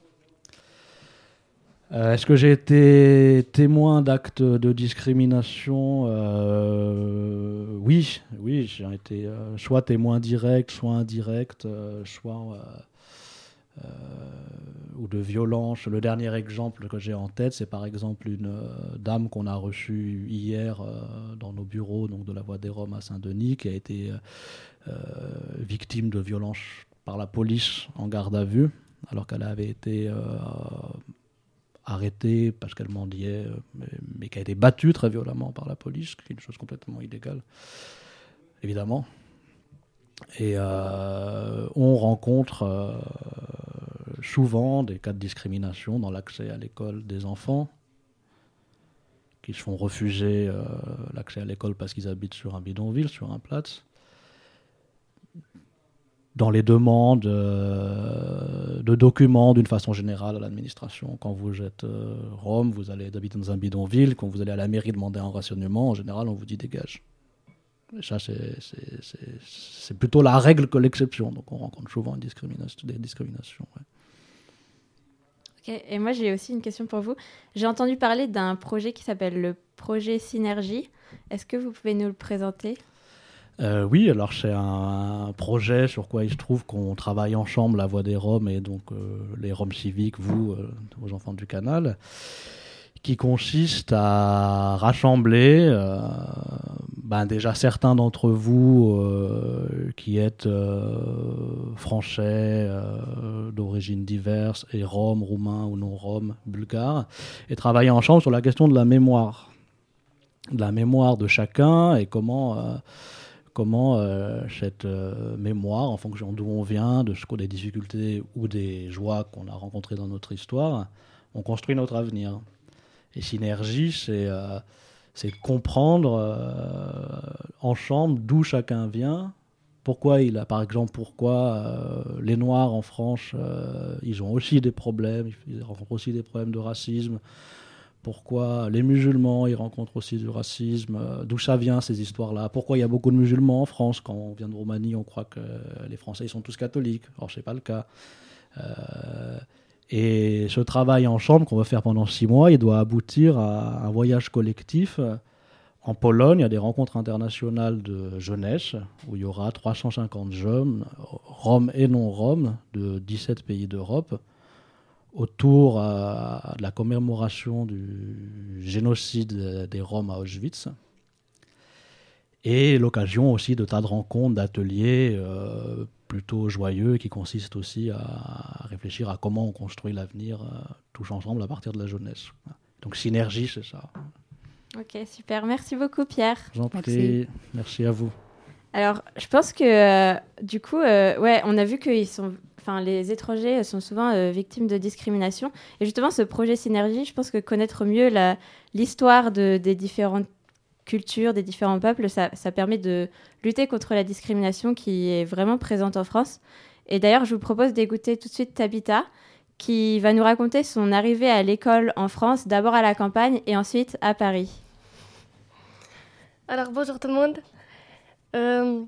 Euh, Est-ce que j'ai été témoin d'actes de discrimination? Euh, Oui, oui, j'ai été euh, soit témoin direct, soit indirect, soit ou de violence. Le dernier exemple que j'ai en tête, c'est par exemple une dame qu'on a reçue hier dans nos bureaux donc de la Voie des Roms à Saint-Denis, qui a été victime de violences par la police en garde à vue, alors qu'elle avait été arrêtée parce qu'elle mendiait, euh, mais, mais qui a été battue très violemment par la police, ce qui est une chose complètement illégale, évidemment. Et euh, on rencontre euh, souvent des cas de discrimination dans l'accès à l'école des enfants qui se font refuser l'accès à l'école parce qu'ils habitent sur un bidonville, sur un Platz. Dans les demandes euh, de documents d'une façon générale à l'administration. Quand vous êtes euh, Rome, vous allez habiter dans un bidonville. Quand vous allez à la mairie demander un rationnement, en général, on vous dit dégage. Ça, c'est- plutôt la règle que l'exception. Donc, on rencontre souvent une discrimination, des discriminations. ouais. Et moi, j'ai aussi une question pour vous. J'ai entendu parler d'un projet qui s'appelle le projet Synergie. Est-ce que vous pouvez nous le présenter? Euh, oui, alors c'est un projet sur quoi il se trouve qu'on travaille ensemble, la Voix des Roms et donc euh, les Roms civiques, vous, euh, aux enfants du canal, qui consiste à rassembler euh, ben déjà certains d'entre vous qui êtes français, d'origine diverse, et roms, roumains ou non roms, bulgares, et travailler ensemble sur la question de la mémoire. De la mémoire de chacun et comment, comment euh, cette euh, mémoire, en fonction d'où on vient, de ce qu'on des difficultés ou des joies qu'on a rencontrées dans notre histoire, on construit notre avenir. Et synergie, c'est euh, comprendre euh, ensemble d'où chacun vient. Pourquoi il a, par exemple, pourquoi les Noirs en France, ils ont aussi des problèmes, ils rencontrent aussi des problèmes de racisme pourquoi les musulmans ils rencontrent aussi du racisme, euh, d'où ça vient ces histoires-là, pourquoi il y a beaucoup de musulmans en France, quand on vient de Roumanie on croit que les Français ils sont tous catholiques, or c'est pas le cas. Euh, et ce travail ensemble qu'on va faire pendant six mois, il doit aboutir à un voyage collectif. En Pologne, il y a des rencontres internationales de jeunesse où il y aura 350 jeunes, roms et non roms, de 17 pays d'Europe, autour euh, de la commémoration du génocide des Roms à Auschwitz. Et l'occasion aussi de tas de rencontres, d'ateliers euh, plutôt joyeux qui consistent aussi à réfléchir à comment on construit l'avenir euh, tous ensemble à partir de la jeunesse. Donc synergie, c'est ça. Ok, super. Merci beaucoup, Pierre. Je vous en prie. Merci à vous. Alors, je pense que euh, du coup, euh, ouais, on a vu que ils sont, enfin, les étrangers sont souvent euh, victimes de discrimination. Et justement, ce projet Synergie, je pense que connaître mieux l'histoire de, des différentes cultures, des différents peuples, ça, ça permet de lutter contre la discrimination qui est vraiment présente en France. Et d'ailleurs, je vous propose d'écouter tout de suite Tabitha, qui va nous raconter son arrivée à l'école en France, d'abord à la campagne et ensuite à Paris. Alors bonjour tout le monde. Euh,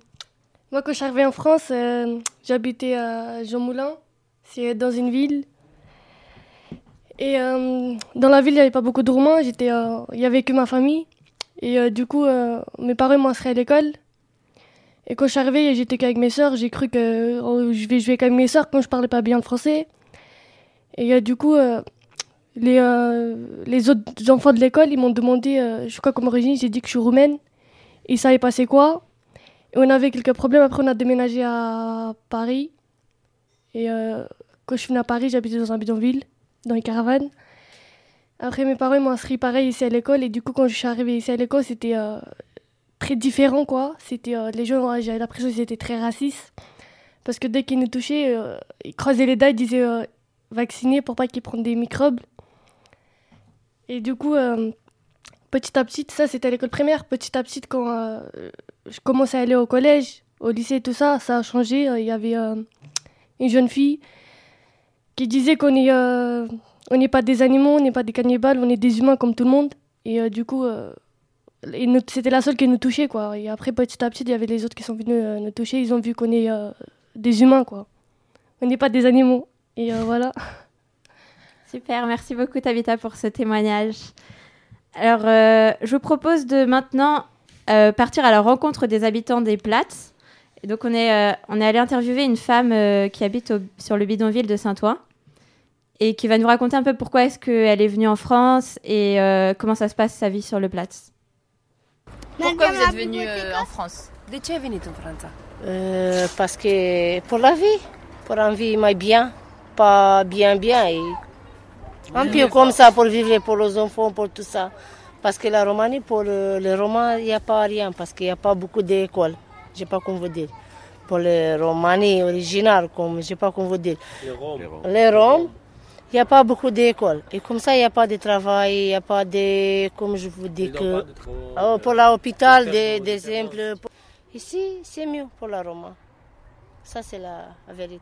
moi quand je suis arrivée en France, euh, j'habitais à Jean Moulin, c'est dans une ville. Et euh, dans la ville, il n'y avait pas beaucoup de Roumains, j'étais, il n'y avait que ma famille. Et du coup, mes parents inscrit à l'école. Et quand je suis arrivée, j'étais qu'avec mes sœurs, j'ai cru que oh, je vais jouer qu'avec mes sœurs quand je parlais pas bien le français. Et du coup, les, autres enfants de l'école, ils m'ont demandé, je quoi comme origine, j'ai dit que je suis roumaine. Ils savaient pas c'est quoi? On avait quelques problèmes. Après, on a déménagé à Paris. Et euh, quand je suis venue à Paris, j'habitais dans un bidonville, dans les caravanes. Après, mes parents m'ont inscrit pareil ici à l'école. Et du coup, quand je suis arrivée ici à l'école, c'était euh, très différent, quoi. C'était, euh, les gens, j'avais l'impression qu'ils étaient très racistes. Parce que dès qu'ils nous touchaient, ils croisaient les dents, ils disaient vacciner pour pas qu'ils prennent des microbes. Et du coup, petit à petit, ça c'était à l'école primaire, petit à petit, quand euh, je commençais à aller au collège, au lycée, tout ça, ça a changé. Il y avait euh, une jeune fille qui disait qu'on est, euh, on n'est pas des animaux, on n'est pas des cannibales, on est des humains comme tout le monde. Et du coup, c'était la seule qui nous touchait, quoi. Et après, petit à petit, il y avait les autres qui sont venus nous toucher. Ils ont vu qu'on est des humains, quoi. On n'est pas des animaux. Et voilà. Super, merci beaucoup Tabitha pour ce témoignage. Alors, euh, je vous propose de maintenant euh, partir à la rencontre des habitants des Plates. Et donc, on est, euh, on est allé interviewer une femme qui habite sur le bidonville de Saint-Ouen et qui va nous raconter un peu pourquoi est-ce qu'elle est venue en France et comment ça se passe sa vie sur le Platz. Pourquoi vous êtes venue en France? De ce venue en France Parce que pour la vie, pour une vie mais bien, pas bien bien. Et un peu comme ça pour vivre pour les enfants, pour tout ça. Parce que la Roumanie, pour les Romains, il n'y a pas rien, parce qu'il n'y a pas beaucoup d'écoles. Je ne sais pas comment vous dire. Pour les Roumanie originales, comme, je ne sais pas comment vous dire. Les Roms. Les Roms, il n'y a pas beaucoup d'écoles. Et comme ça, il n'y a pas de travail, il n'y a pas de, comme je vous dis, que, oh, pour l'hôpital, des, des exemples. Ici, c'est mieux pour la Roma. Ça, c'est la vérité.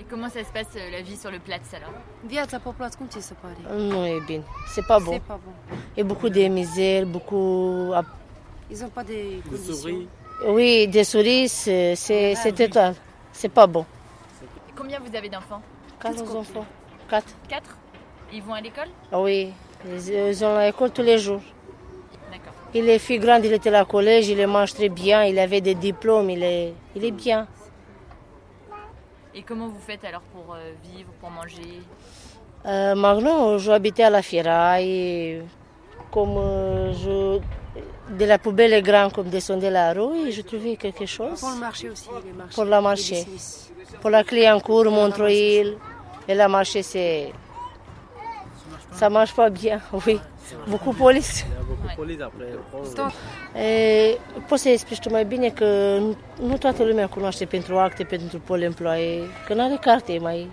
Et comment ça se passe euh, la vie sur le Platz alors Viața pe Platz, cum ți se pare? Nu e bine. C'est pas bon. C'est pas bon. Il y a beaucoup de misère, beaucoup... Ils ont pas de conditions. Oui, des souris, c'est total. C'est pas bon. Et combien vous avez d'enfants Quatre enfants. Quatre. Quatre Ils vont à l'école ah Oui, ils ont l'école tous les jours. D'accord. Il est fille grande, il était à la collège, il mange très bien, il avait des diplômes, il est, il est bien. Et comment vous faites alors pour euh, vivre, pour manger? Euh, Maintenant, j'habitais à la Firaille. Comme euh, je, de la poubelle est grande, comme descendait la rue, et je trouvais quelque chose. Pour le marché aussi, les marchés. Pour le marché. Pour la Cliancourt, Montreuil. Et la marché, c'est. Ça marche pas bien, oui. Beaucoup de police. E, poți să explici tu mai bine că nu toată lumea cunoaște pentru acte, pentru pôle emploi, că nu are carte mai...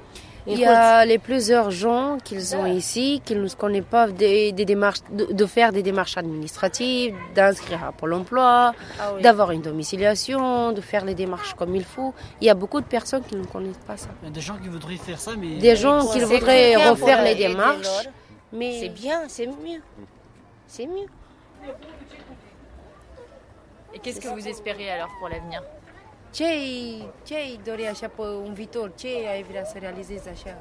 Il y a les plusieurs gens qu'ils ont ici, qui ne connaissent pas des, des démarches, de, de, faire des démarches administratives, d'inscrire à Pôle emploi, ah oui. d'avoir une domiciliation, de faire les démarches comme il faut. Il y a beaucoup de personnes qui ne connaissent pas ça. Des gens qui voudraient faire ça, mais... Des gens qui voudraient refaire les démarches, mais... C'est bien, c'est mieux. C'est mieux. Et qu'est-ce que vous espérez alors pour l'avenir? Ce ai dori așa pe un viitor? Ce ai vrea să realizezi așa?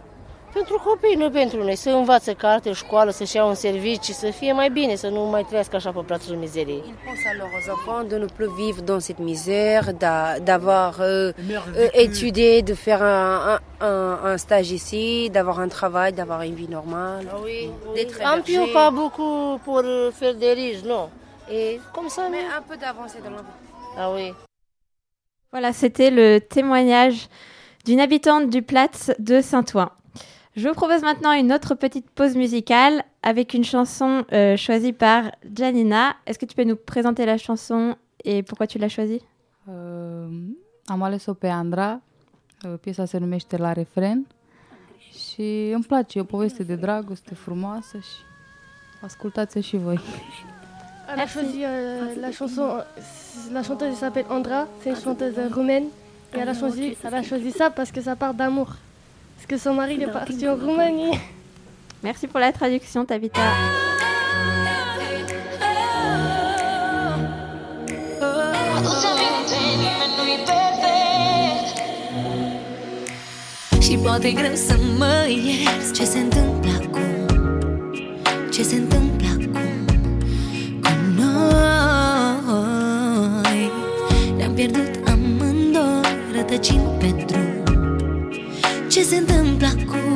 Pentru copii, nu pentru noi. Să învață carte, școală, să-și ia un serviciu, să fie mai bine, să nu mai trăiască așa pe plațul mizeriei. Il pense alors aux enfants de ne plus vivre dans cette misère, d'avoir euh, euh, étudié, de faire un, un, un stage ici, d'avoir un travail, d'avoir une vie normale, ah oui, d'être Un peu, pas beaucoup pour faire des riches, non. Et comme ça, mais un peu d'avancée dans la vie. Ah oui. Voilà, c'était le témoignage d'une habitante du Platz de Saint-Ouen. Je vous propose maintenant une autre petite pause musicale avec une chanson euh, choisie par Janina. Est-ce que tu peux nous présenter la chanson et pourquoi tu l'as choisie? Uh, Am ales-o pe Andra, piesa se numește La refren și îmi place, e o poveste de dragoste frumoasă și ascultați-o și voi. Elle a choisi euh, la chanson, la chanteuse s'appelle Andra, c'est une chanteuse roumaine et elle a choisi, elle a choisi ça parce que ça parle d'amour. Parce que son mari il est parti en Roumanie. Merci pour la traduction, Tabitha. Și poate greu să mă ierți Ce se întâmplă acum Ce se întâmplă acum Cu noi Ne-am pierdut amândoi Rătăcind pe drum Ce se întâmplă acum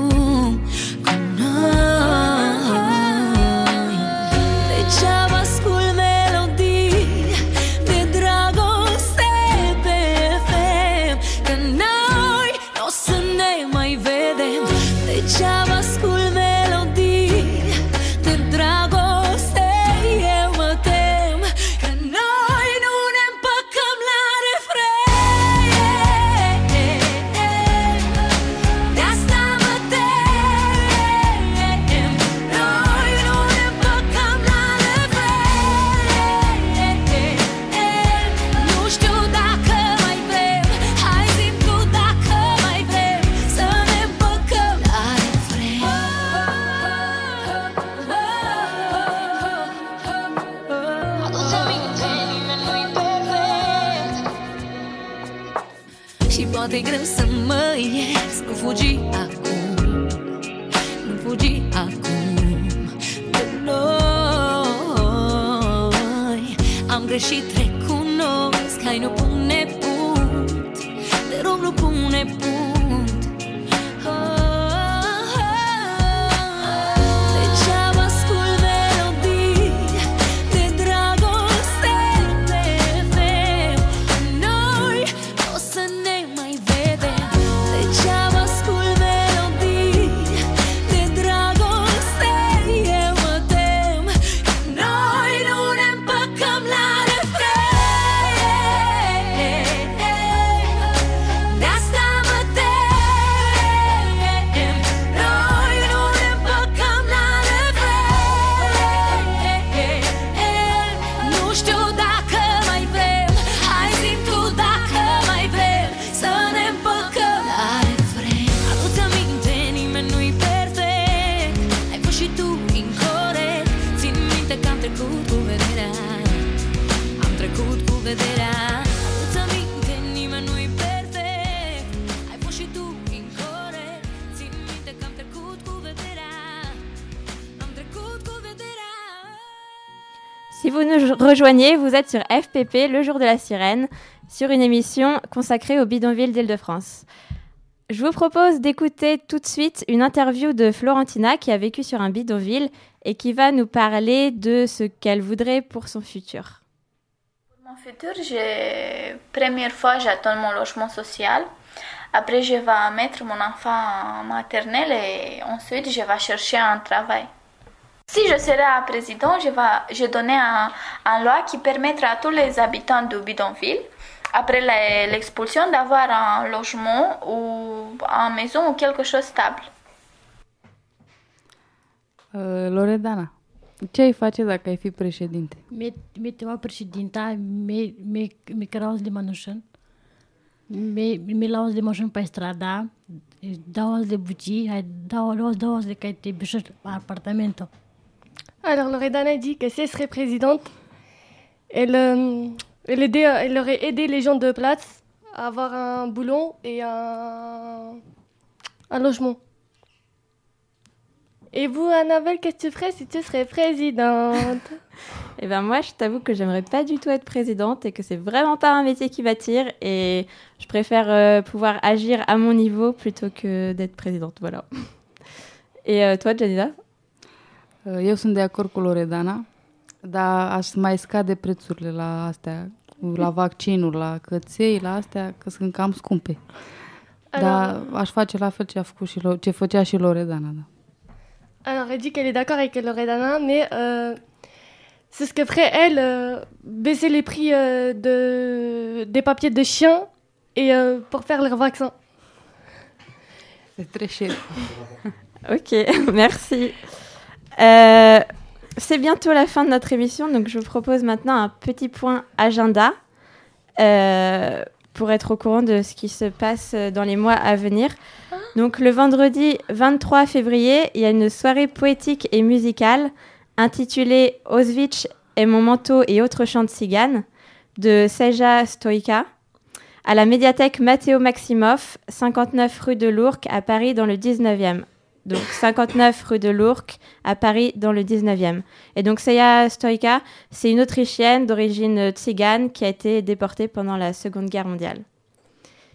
Am greșit, recunosc Hai nu pune punct Te rog nu pune punct vous êtes sur FPP, le jour de la sirène, sur une émission consacrée aux bidonvilles d'Île-de-France. Je vous propose d'écouter tout de suite une interview de Florentina qui a vécu sur un bidonville et qui va nous parler de ce qu'elle voudrait pour son futur. Mon futur, première fois j'attends mon logement social. Après, je vais mettre mon enfant en maternelle et ensuite je vais chercher un travail. Si je serai un président, je vais je donner un, un loi qui permettra à tous les habitants du bidonville, après l'expulsion, d'avoir un logement ou une maison ou quelque chose de stable. Uh, Loredana, ce ai face dacă ai fi președinte? Mi mi mi de. Mi mi laus de pe strada, de de te apartamento. Alors Loredana dit que si elle serait présidente, elle, euh, elle, aurait aidé les gens de place à avoir un boulot et un, logement. Et vous, Annabelle, qu'est-ce que tu ferais si tu serais présidente? Eh ben moi, je t'avoue que j'aimerais pas du tout être présidente et que c'est vraiment pas un métier qui m'attire et je préfère euh, pouvoir agir à mon niveau plutôt que d'être présidente. Voilà. Et euh, toi, Janina? Eu sunt de acord cu Loredana, dar aș mai scade prețurile la astea, la vaccinuri, la căței, la astea, că sunt cam scumpe. Dar aș face la fel ce, a făcut și, ce făcea și Loredana. Da. Alors, elle dit qu'elle est d'accord avec Loredana, mais euh, c'est ce que ferait elle, euh, baisser les prix euh, de, des papiers de chiens et pour faire leur vaccin. C'est très cher. Ok, merci. Euh, c'est bientôt la fin de notre émission, donc je vous propose maintenant un petit point agenda euh, pour être au courant de ce qui se passe dans les mois à venir. Donc le vendredi 23 février, il y a une soirée poétique et musicale intitulée Auschwitz et mon manteau et autres chants de cigane de Seja Stoïka à la médiathèque Matteo Maximoff, 59 rue de l'Ourcq à Paris dans le 19e. Donc 59 rue de l'Ourcq à Paris dans le 19e. Et donc Seja Stoïka, c'est une Autrichienne d'origine tzigane qui a été déportée pendant la Seconde Guerre mondiale.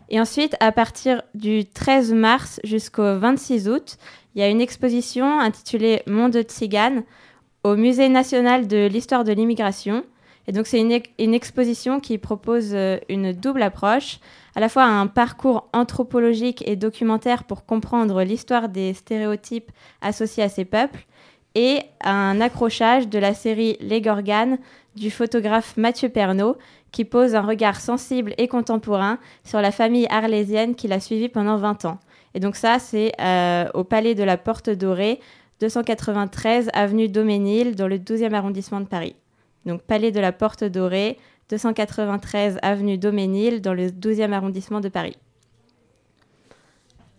Et ensuite, à partir du 13 mars jusqu'au 26 août, il y a une exposition intitulée Monde Tzigane au Musée national de l'histoire de l'immigration. Et donc, c'est une, une exposition qui propose euh, une double approche, à la fois un parcours anthropologique et documentaire pour comprendre l'histoire des stéréotypes associés à ces peuples, et un accrochage de la série Les Gorganes du photographe Mathieu Pernaud, qui pose un regard sensible et contemporain sur la famille arlésienne qu'il a suivie pendant 20 ans. Et donc ça, c'est euh, au Palais de la Porte Dorée, 293 avenue Doménil, dans le 12e arrondissement de Paris. Donc Palais de la Porte Dorée, 293 avenue Doménil, dans le 12e arrondissement de Paris.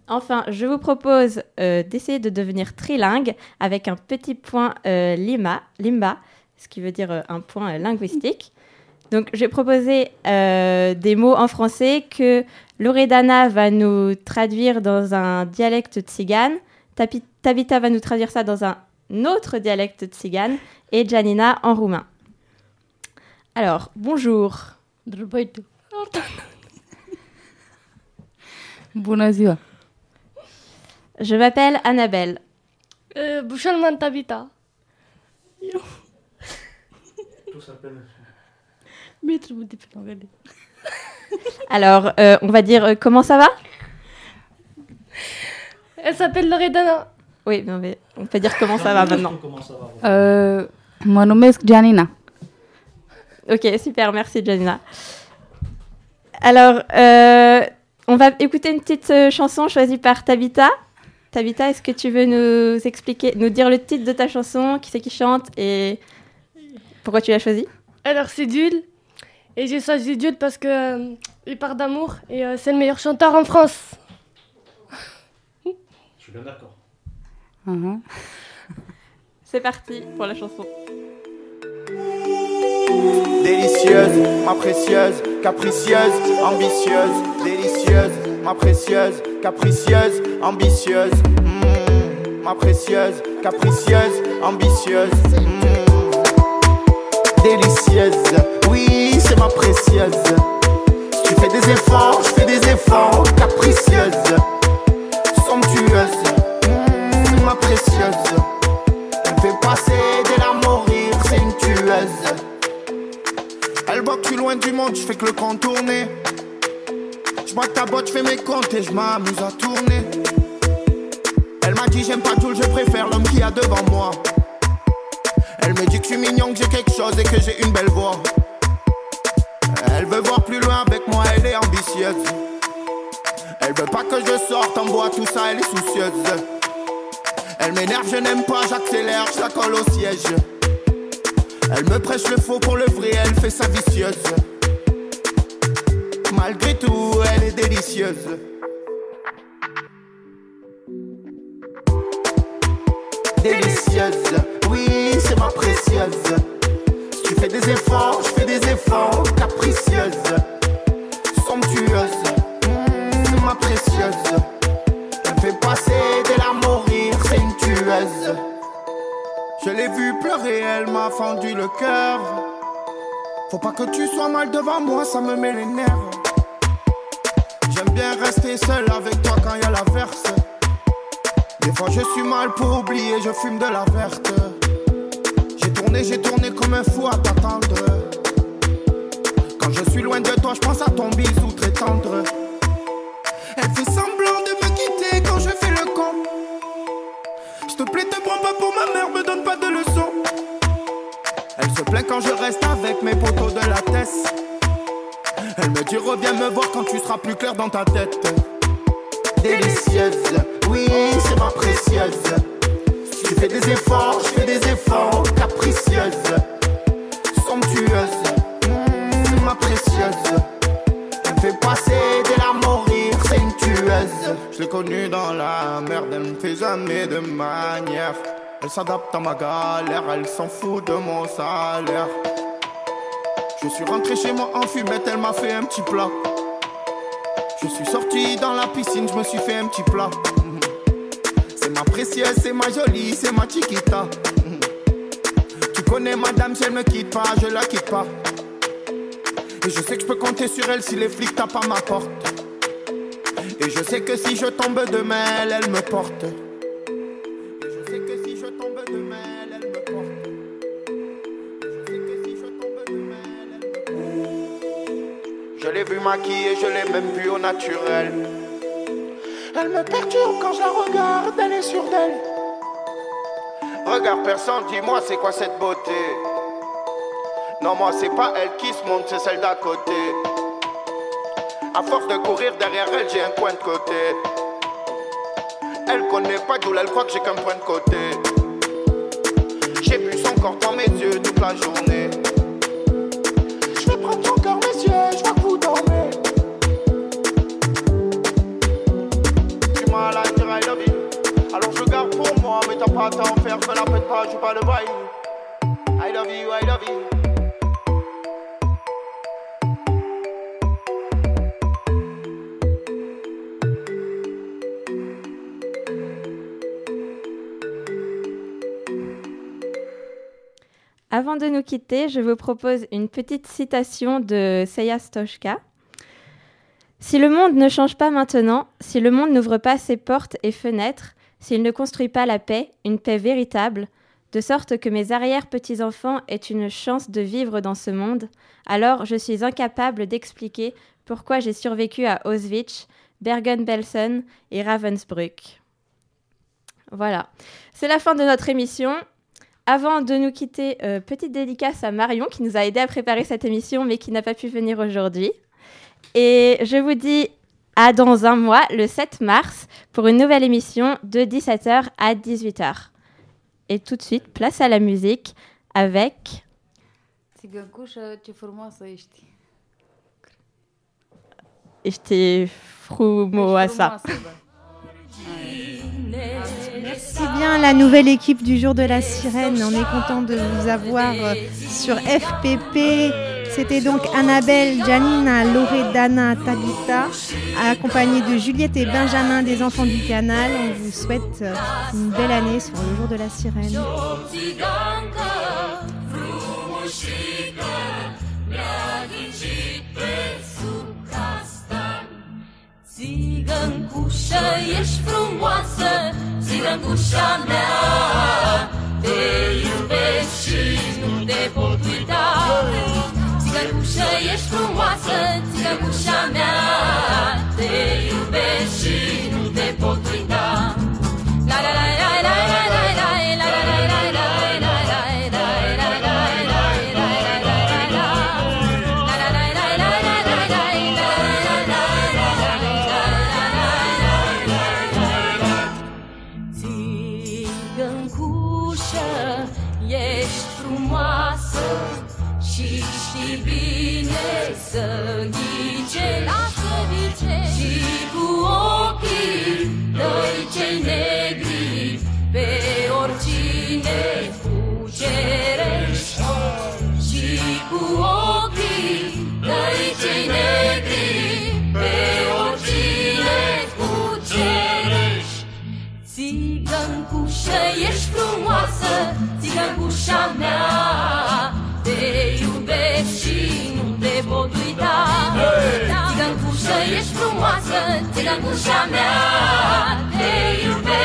Enfin, je vous propose euh, d'essayer de devenir trilingue avec un petit point euh, lima, limba, ce qui veut dire euh, un point linguistique. Donc, j'ai proposé des mots en français que Loredana va nous traduire dans un dialecte tzigane, Tabitha va nous traduire ça dans un autre dialecte tzigane et Janina en roumain. Alors, bonjour. Ziua! Je m'appelle Annabelle. Euh, Bouchon Mantabita. Alors, euh, on va dire euh, comment ça va? Elle s'appelle Loredana. Oui, non, mais on peut dire comment ça va maintenant. Uh, mă numesc Janina. Ok, super, merci Janina. Alors, euh, on va écouter une petite euh, chanson choisie par Tabitha. Tabitha, est-ce que tu veux nous expliquer, nous dire le titre de ta chanson, qui c'est qui chante et pourquoi tu l'as choisie? Alors c'est Dul. Et j'ai choisi Dul parce que euh, il part d'amour et euh, c'est le meilleur chanteur en France. Je suis bien d'accord. C'est parti pour la chanson. Délicieuse, ma précieuse, capricieuse, ambitieuse. Délicieuse, ma précieuse, capricieuse, ambitieuse. Mm, ma précieuse, capricieuse, ambitieuse. Mm. Délicieuse, oui, c'est ma précieuse. Tu fais des efforts, je fais des efforts, capricieuse, somptueuse. Mm, ma précieuse, elle fait passer des larmes au rire, c'est une tueuse. Loin du monde, je fais que le contourner. Je bois ta botte, je fais mes comptes et je m'amuse à tourner. Elle m'a dit j'aime pas tout, je préfère l'homme qui a devant moi. Elle me dit que je suis mignon, que j'ai quelque chose et que j'ai une belle voix. Elle veut voir plus loin avec moi, elle est ambitieuse. Elle veut pas que je sorte en bois, tout ça, elle est soucieuse. Elle m'énerve, je n'aime pas, j'accélère, je au siège. Elle me prêche le faux pour le vrai, elle fait sa vicieuse. Malgré tout, elle est délicieuse. Délicieuse, oui, c'est ma précieuse. Si tu fais des efforts, je fais des efforts. Capricieuse, somptueuse, mm, ma précieuse. Elle fait passer des larmes au rire, c'est une tueuse. Je l'ai vue pleurer, elle m'a fendu le cœur. Faut pas que tu sois mal devant moi, ça me met les nerfs. J'aime bien rester seul avec toi quand y a. Des fois je suis mal pour oublier, je fume de la verte. J'ai tourné, j'ai tourné comme un fou à t'attendre. Quand je suis loin de toi, je pense à ton bisou très tendre. Elle fait semblant de me plaît, te prends pas pour ma mère, me donne pas de leçons. Elle se plaint quand je reste avec mes poteaux de la tête. Elle me dit reviens me voir quand tu seras plus clair dans ta tête. Délicieuse, oui, c'est ma précieuse. Tu fais des efforts, je fais des efforts. Capricieuse, somptueuse, mm, ma précieuse. Elle fait passer des larmes Je l'ai connue dans la merde, elle me fait jamais de manière. Elle s'adapte à ma galère, elle s'en fout de mon salaire. Je suis rentré chez moi en fumette, elle m'a fait un petit plat. Je suis sorti dans la piscine, je me suis fait un petit plat. Mhm. C'est ma précieuse, c'est ma jolie, c'est ma chiquita. Mhm. Tu connais madame, si elle me quitte pas, je la quitte pas. Et je sais que je peux compter sur elle si les flics tapent à ma porte. Et je sais que si je tombe demain, elle, elle me porte. Je l'ai vu maquillée, je l'ai même vu au naturel. Elle me perturbe quand je la regarde, elle est sûre d'elle. Regarde personne, dis-moi c'est quoi cette beauté? Non, moi c'est pas elle qui se monte, c'est celle d'à côté. À force de courir derrière elle, j'ai un coin de côté. Elle connaît pas d'où elle croit que j'ai qu'un point de côté. J'ai vu son corps dans mes yeux toute la journée. Je vais prendre ton cœur, messieurs, je vois que vous dormez. Tu m'as la dire I love you. Alors je garde pour moi, mais t'as pas à t'en faire, fais la pète pas, joue pas le bail. I love you, I love you. De nous quitter, je vous propose une petite citation de Seya Stoshka. Si le monde ne change pas maintenant, si le monde n'ouvre pas ses portes et fenêtres, s'il ne construit pas la paix, une paix véritable, de sorte que mes arrière-petits-enfants aient une chance de vivre dans ce monde, alors je suis incapable d'expliquer pourquoi j'ai survécu à Auschwitz, Bergen-Belsen et Ravensbrück. Voilà, c'est la fin de notre émission. Avant de nous quitter, euh, petite dédicace à Marion qui nous a aidé à préparer cette émission mais qui n'a pas pu venir aujourd'hui. Et je vous dis à dans un mois, le 7 mars, pour une nouvelle émission de 17h à 18h. Et tout de suite, place à la musique avec Țigancușă, ce frumoasa. Merci bien la nouvelle équipe du jour de la sirène. On est content de vous avoir euh, sur FPP. C'était donc Annabelle, Janina, Loredana, Tabitha, accompagnée de Juliette et Benjamin des enfants du canal. On vous souhaite euh, une belle année sur le jour de la sirène. Țigăncușă, ești frumoasă, țigăncușa mea, te iubesc și nu te pot uita. Țigăncușă, ești frumoasă, țigăncușa mea, să-ți la ușa mea, te iubesc.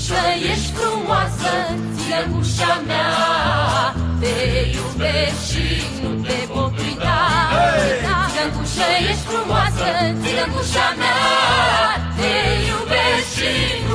Țigancușă, ești frumoasă, țigancușa mea. Te iubesc și nu te pot uita. Țigancușă, ești frumoasă, țigancușa mea. Te iubesc și nu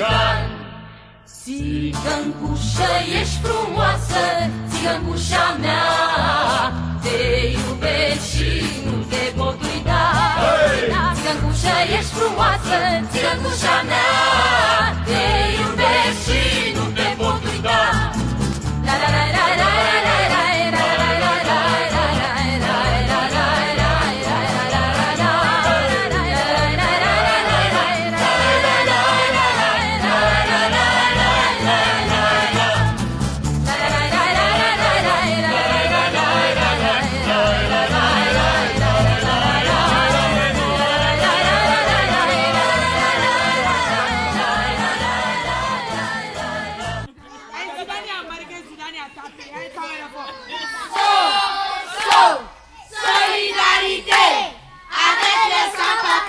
țigan. Țigancușă, ești frumoasă, țigancușa mea. Te iubesc și nu te pot uita. Țigancușă, ești frumoasă, țigancușa mea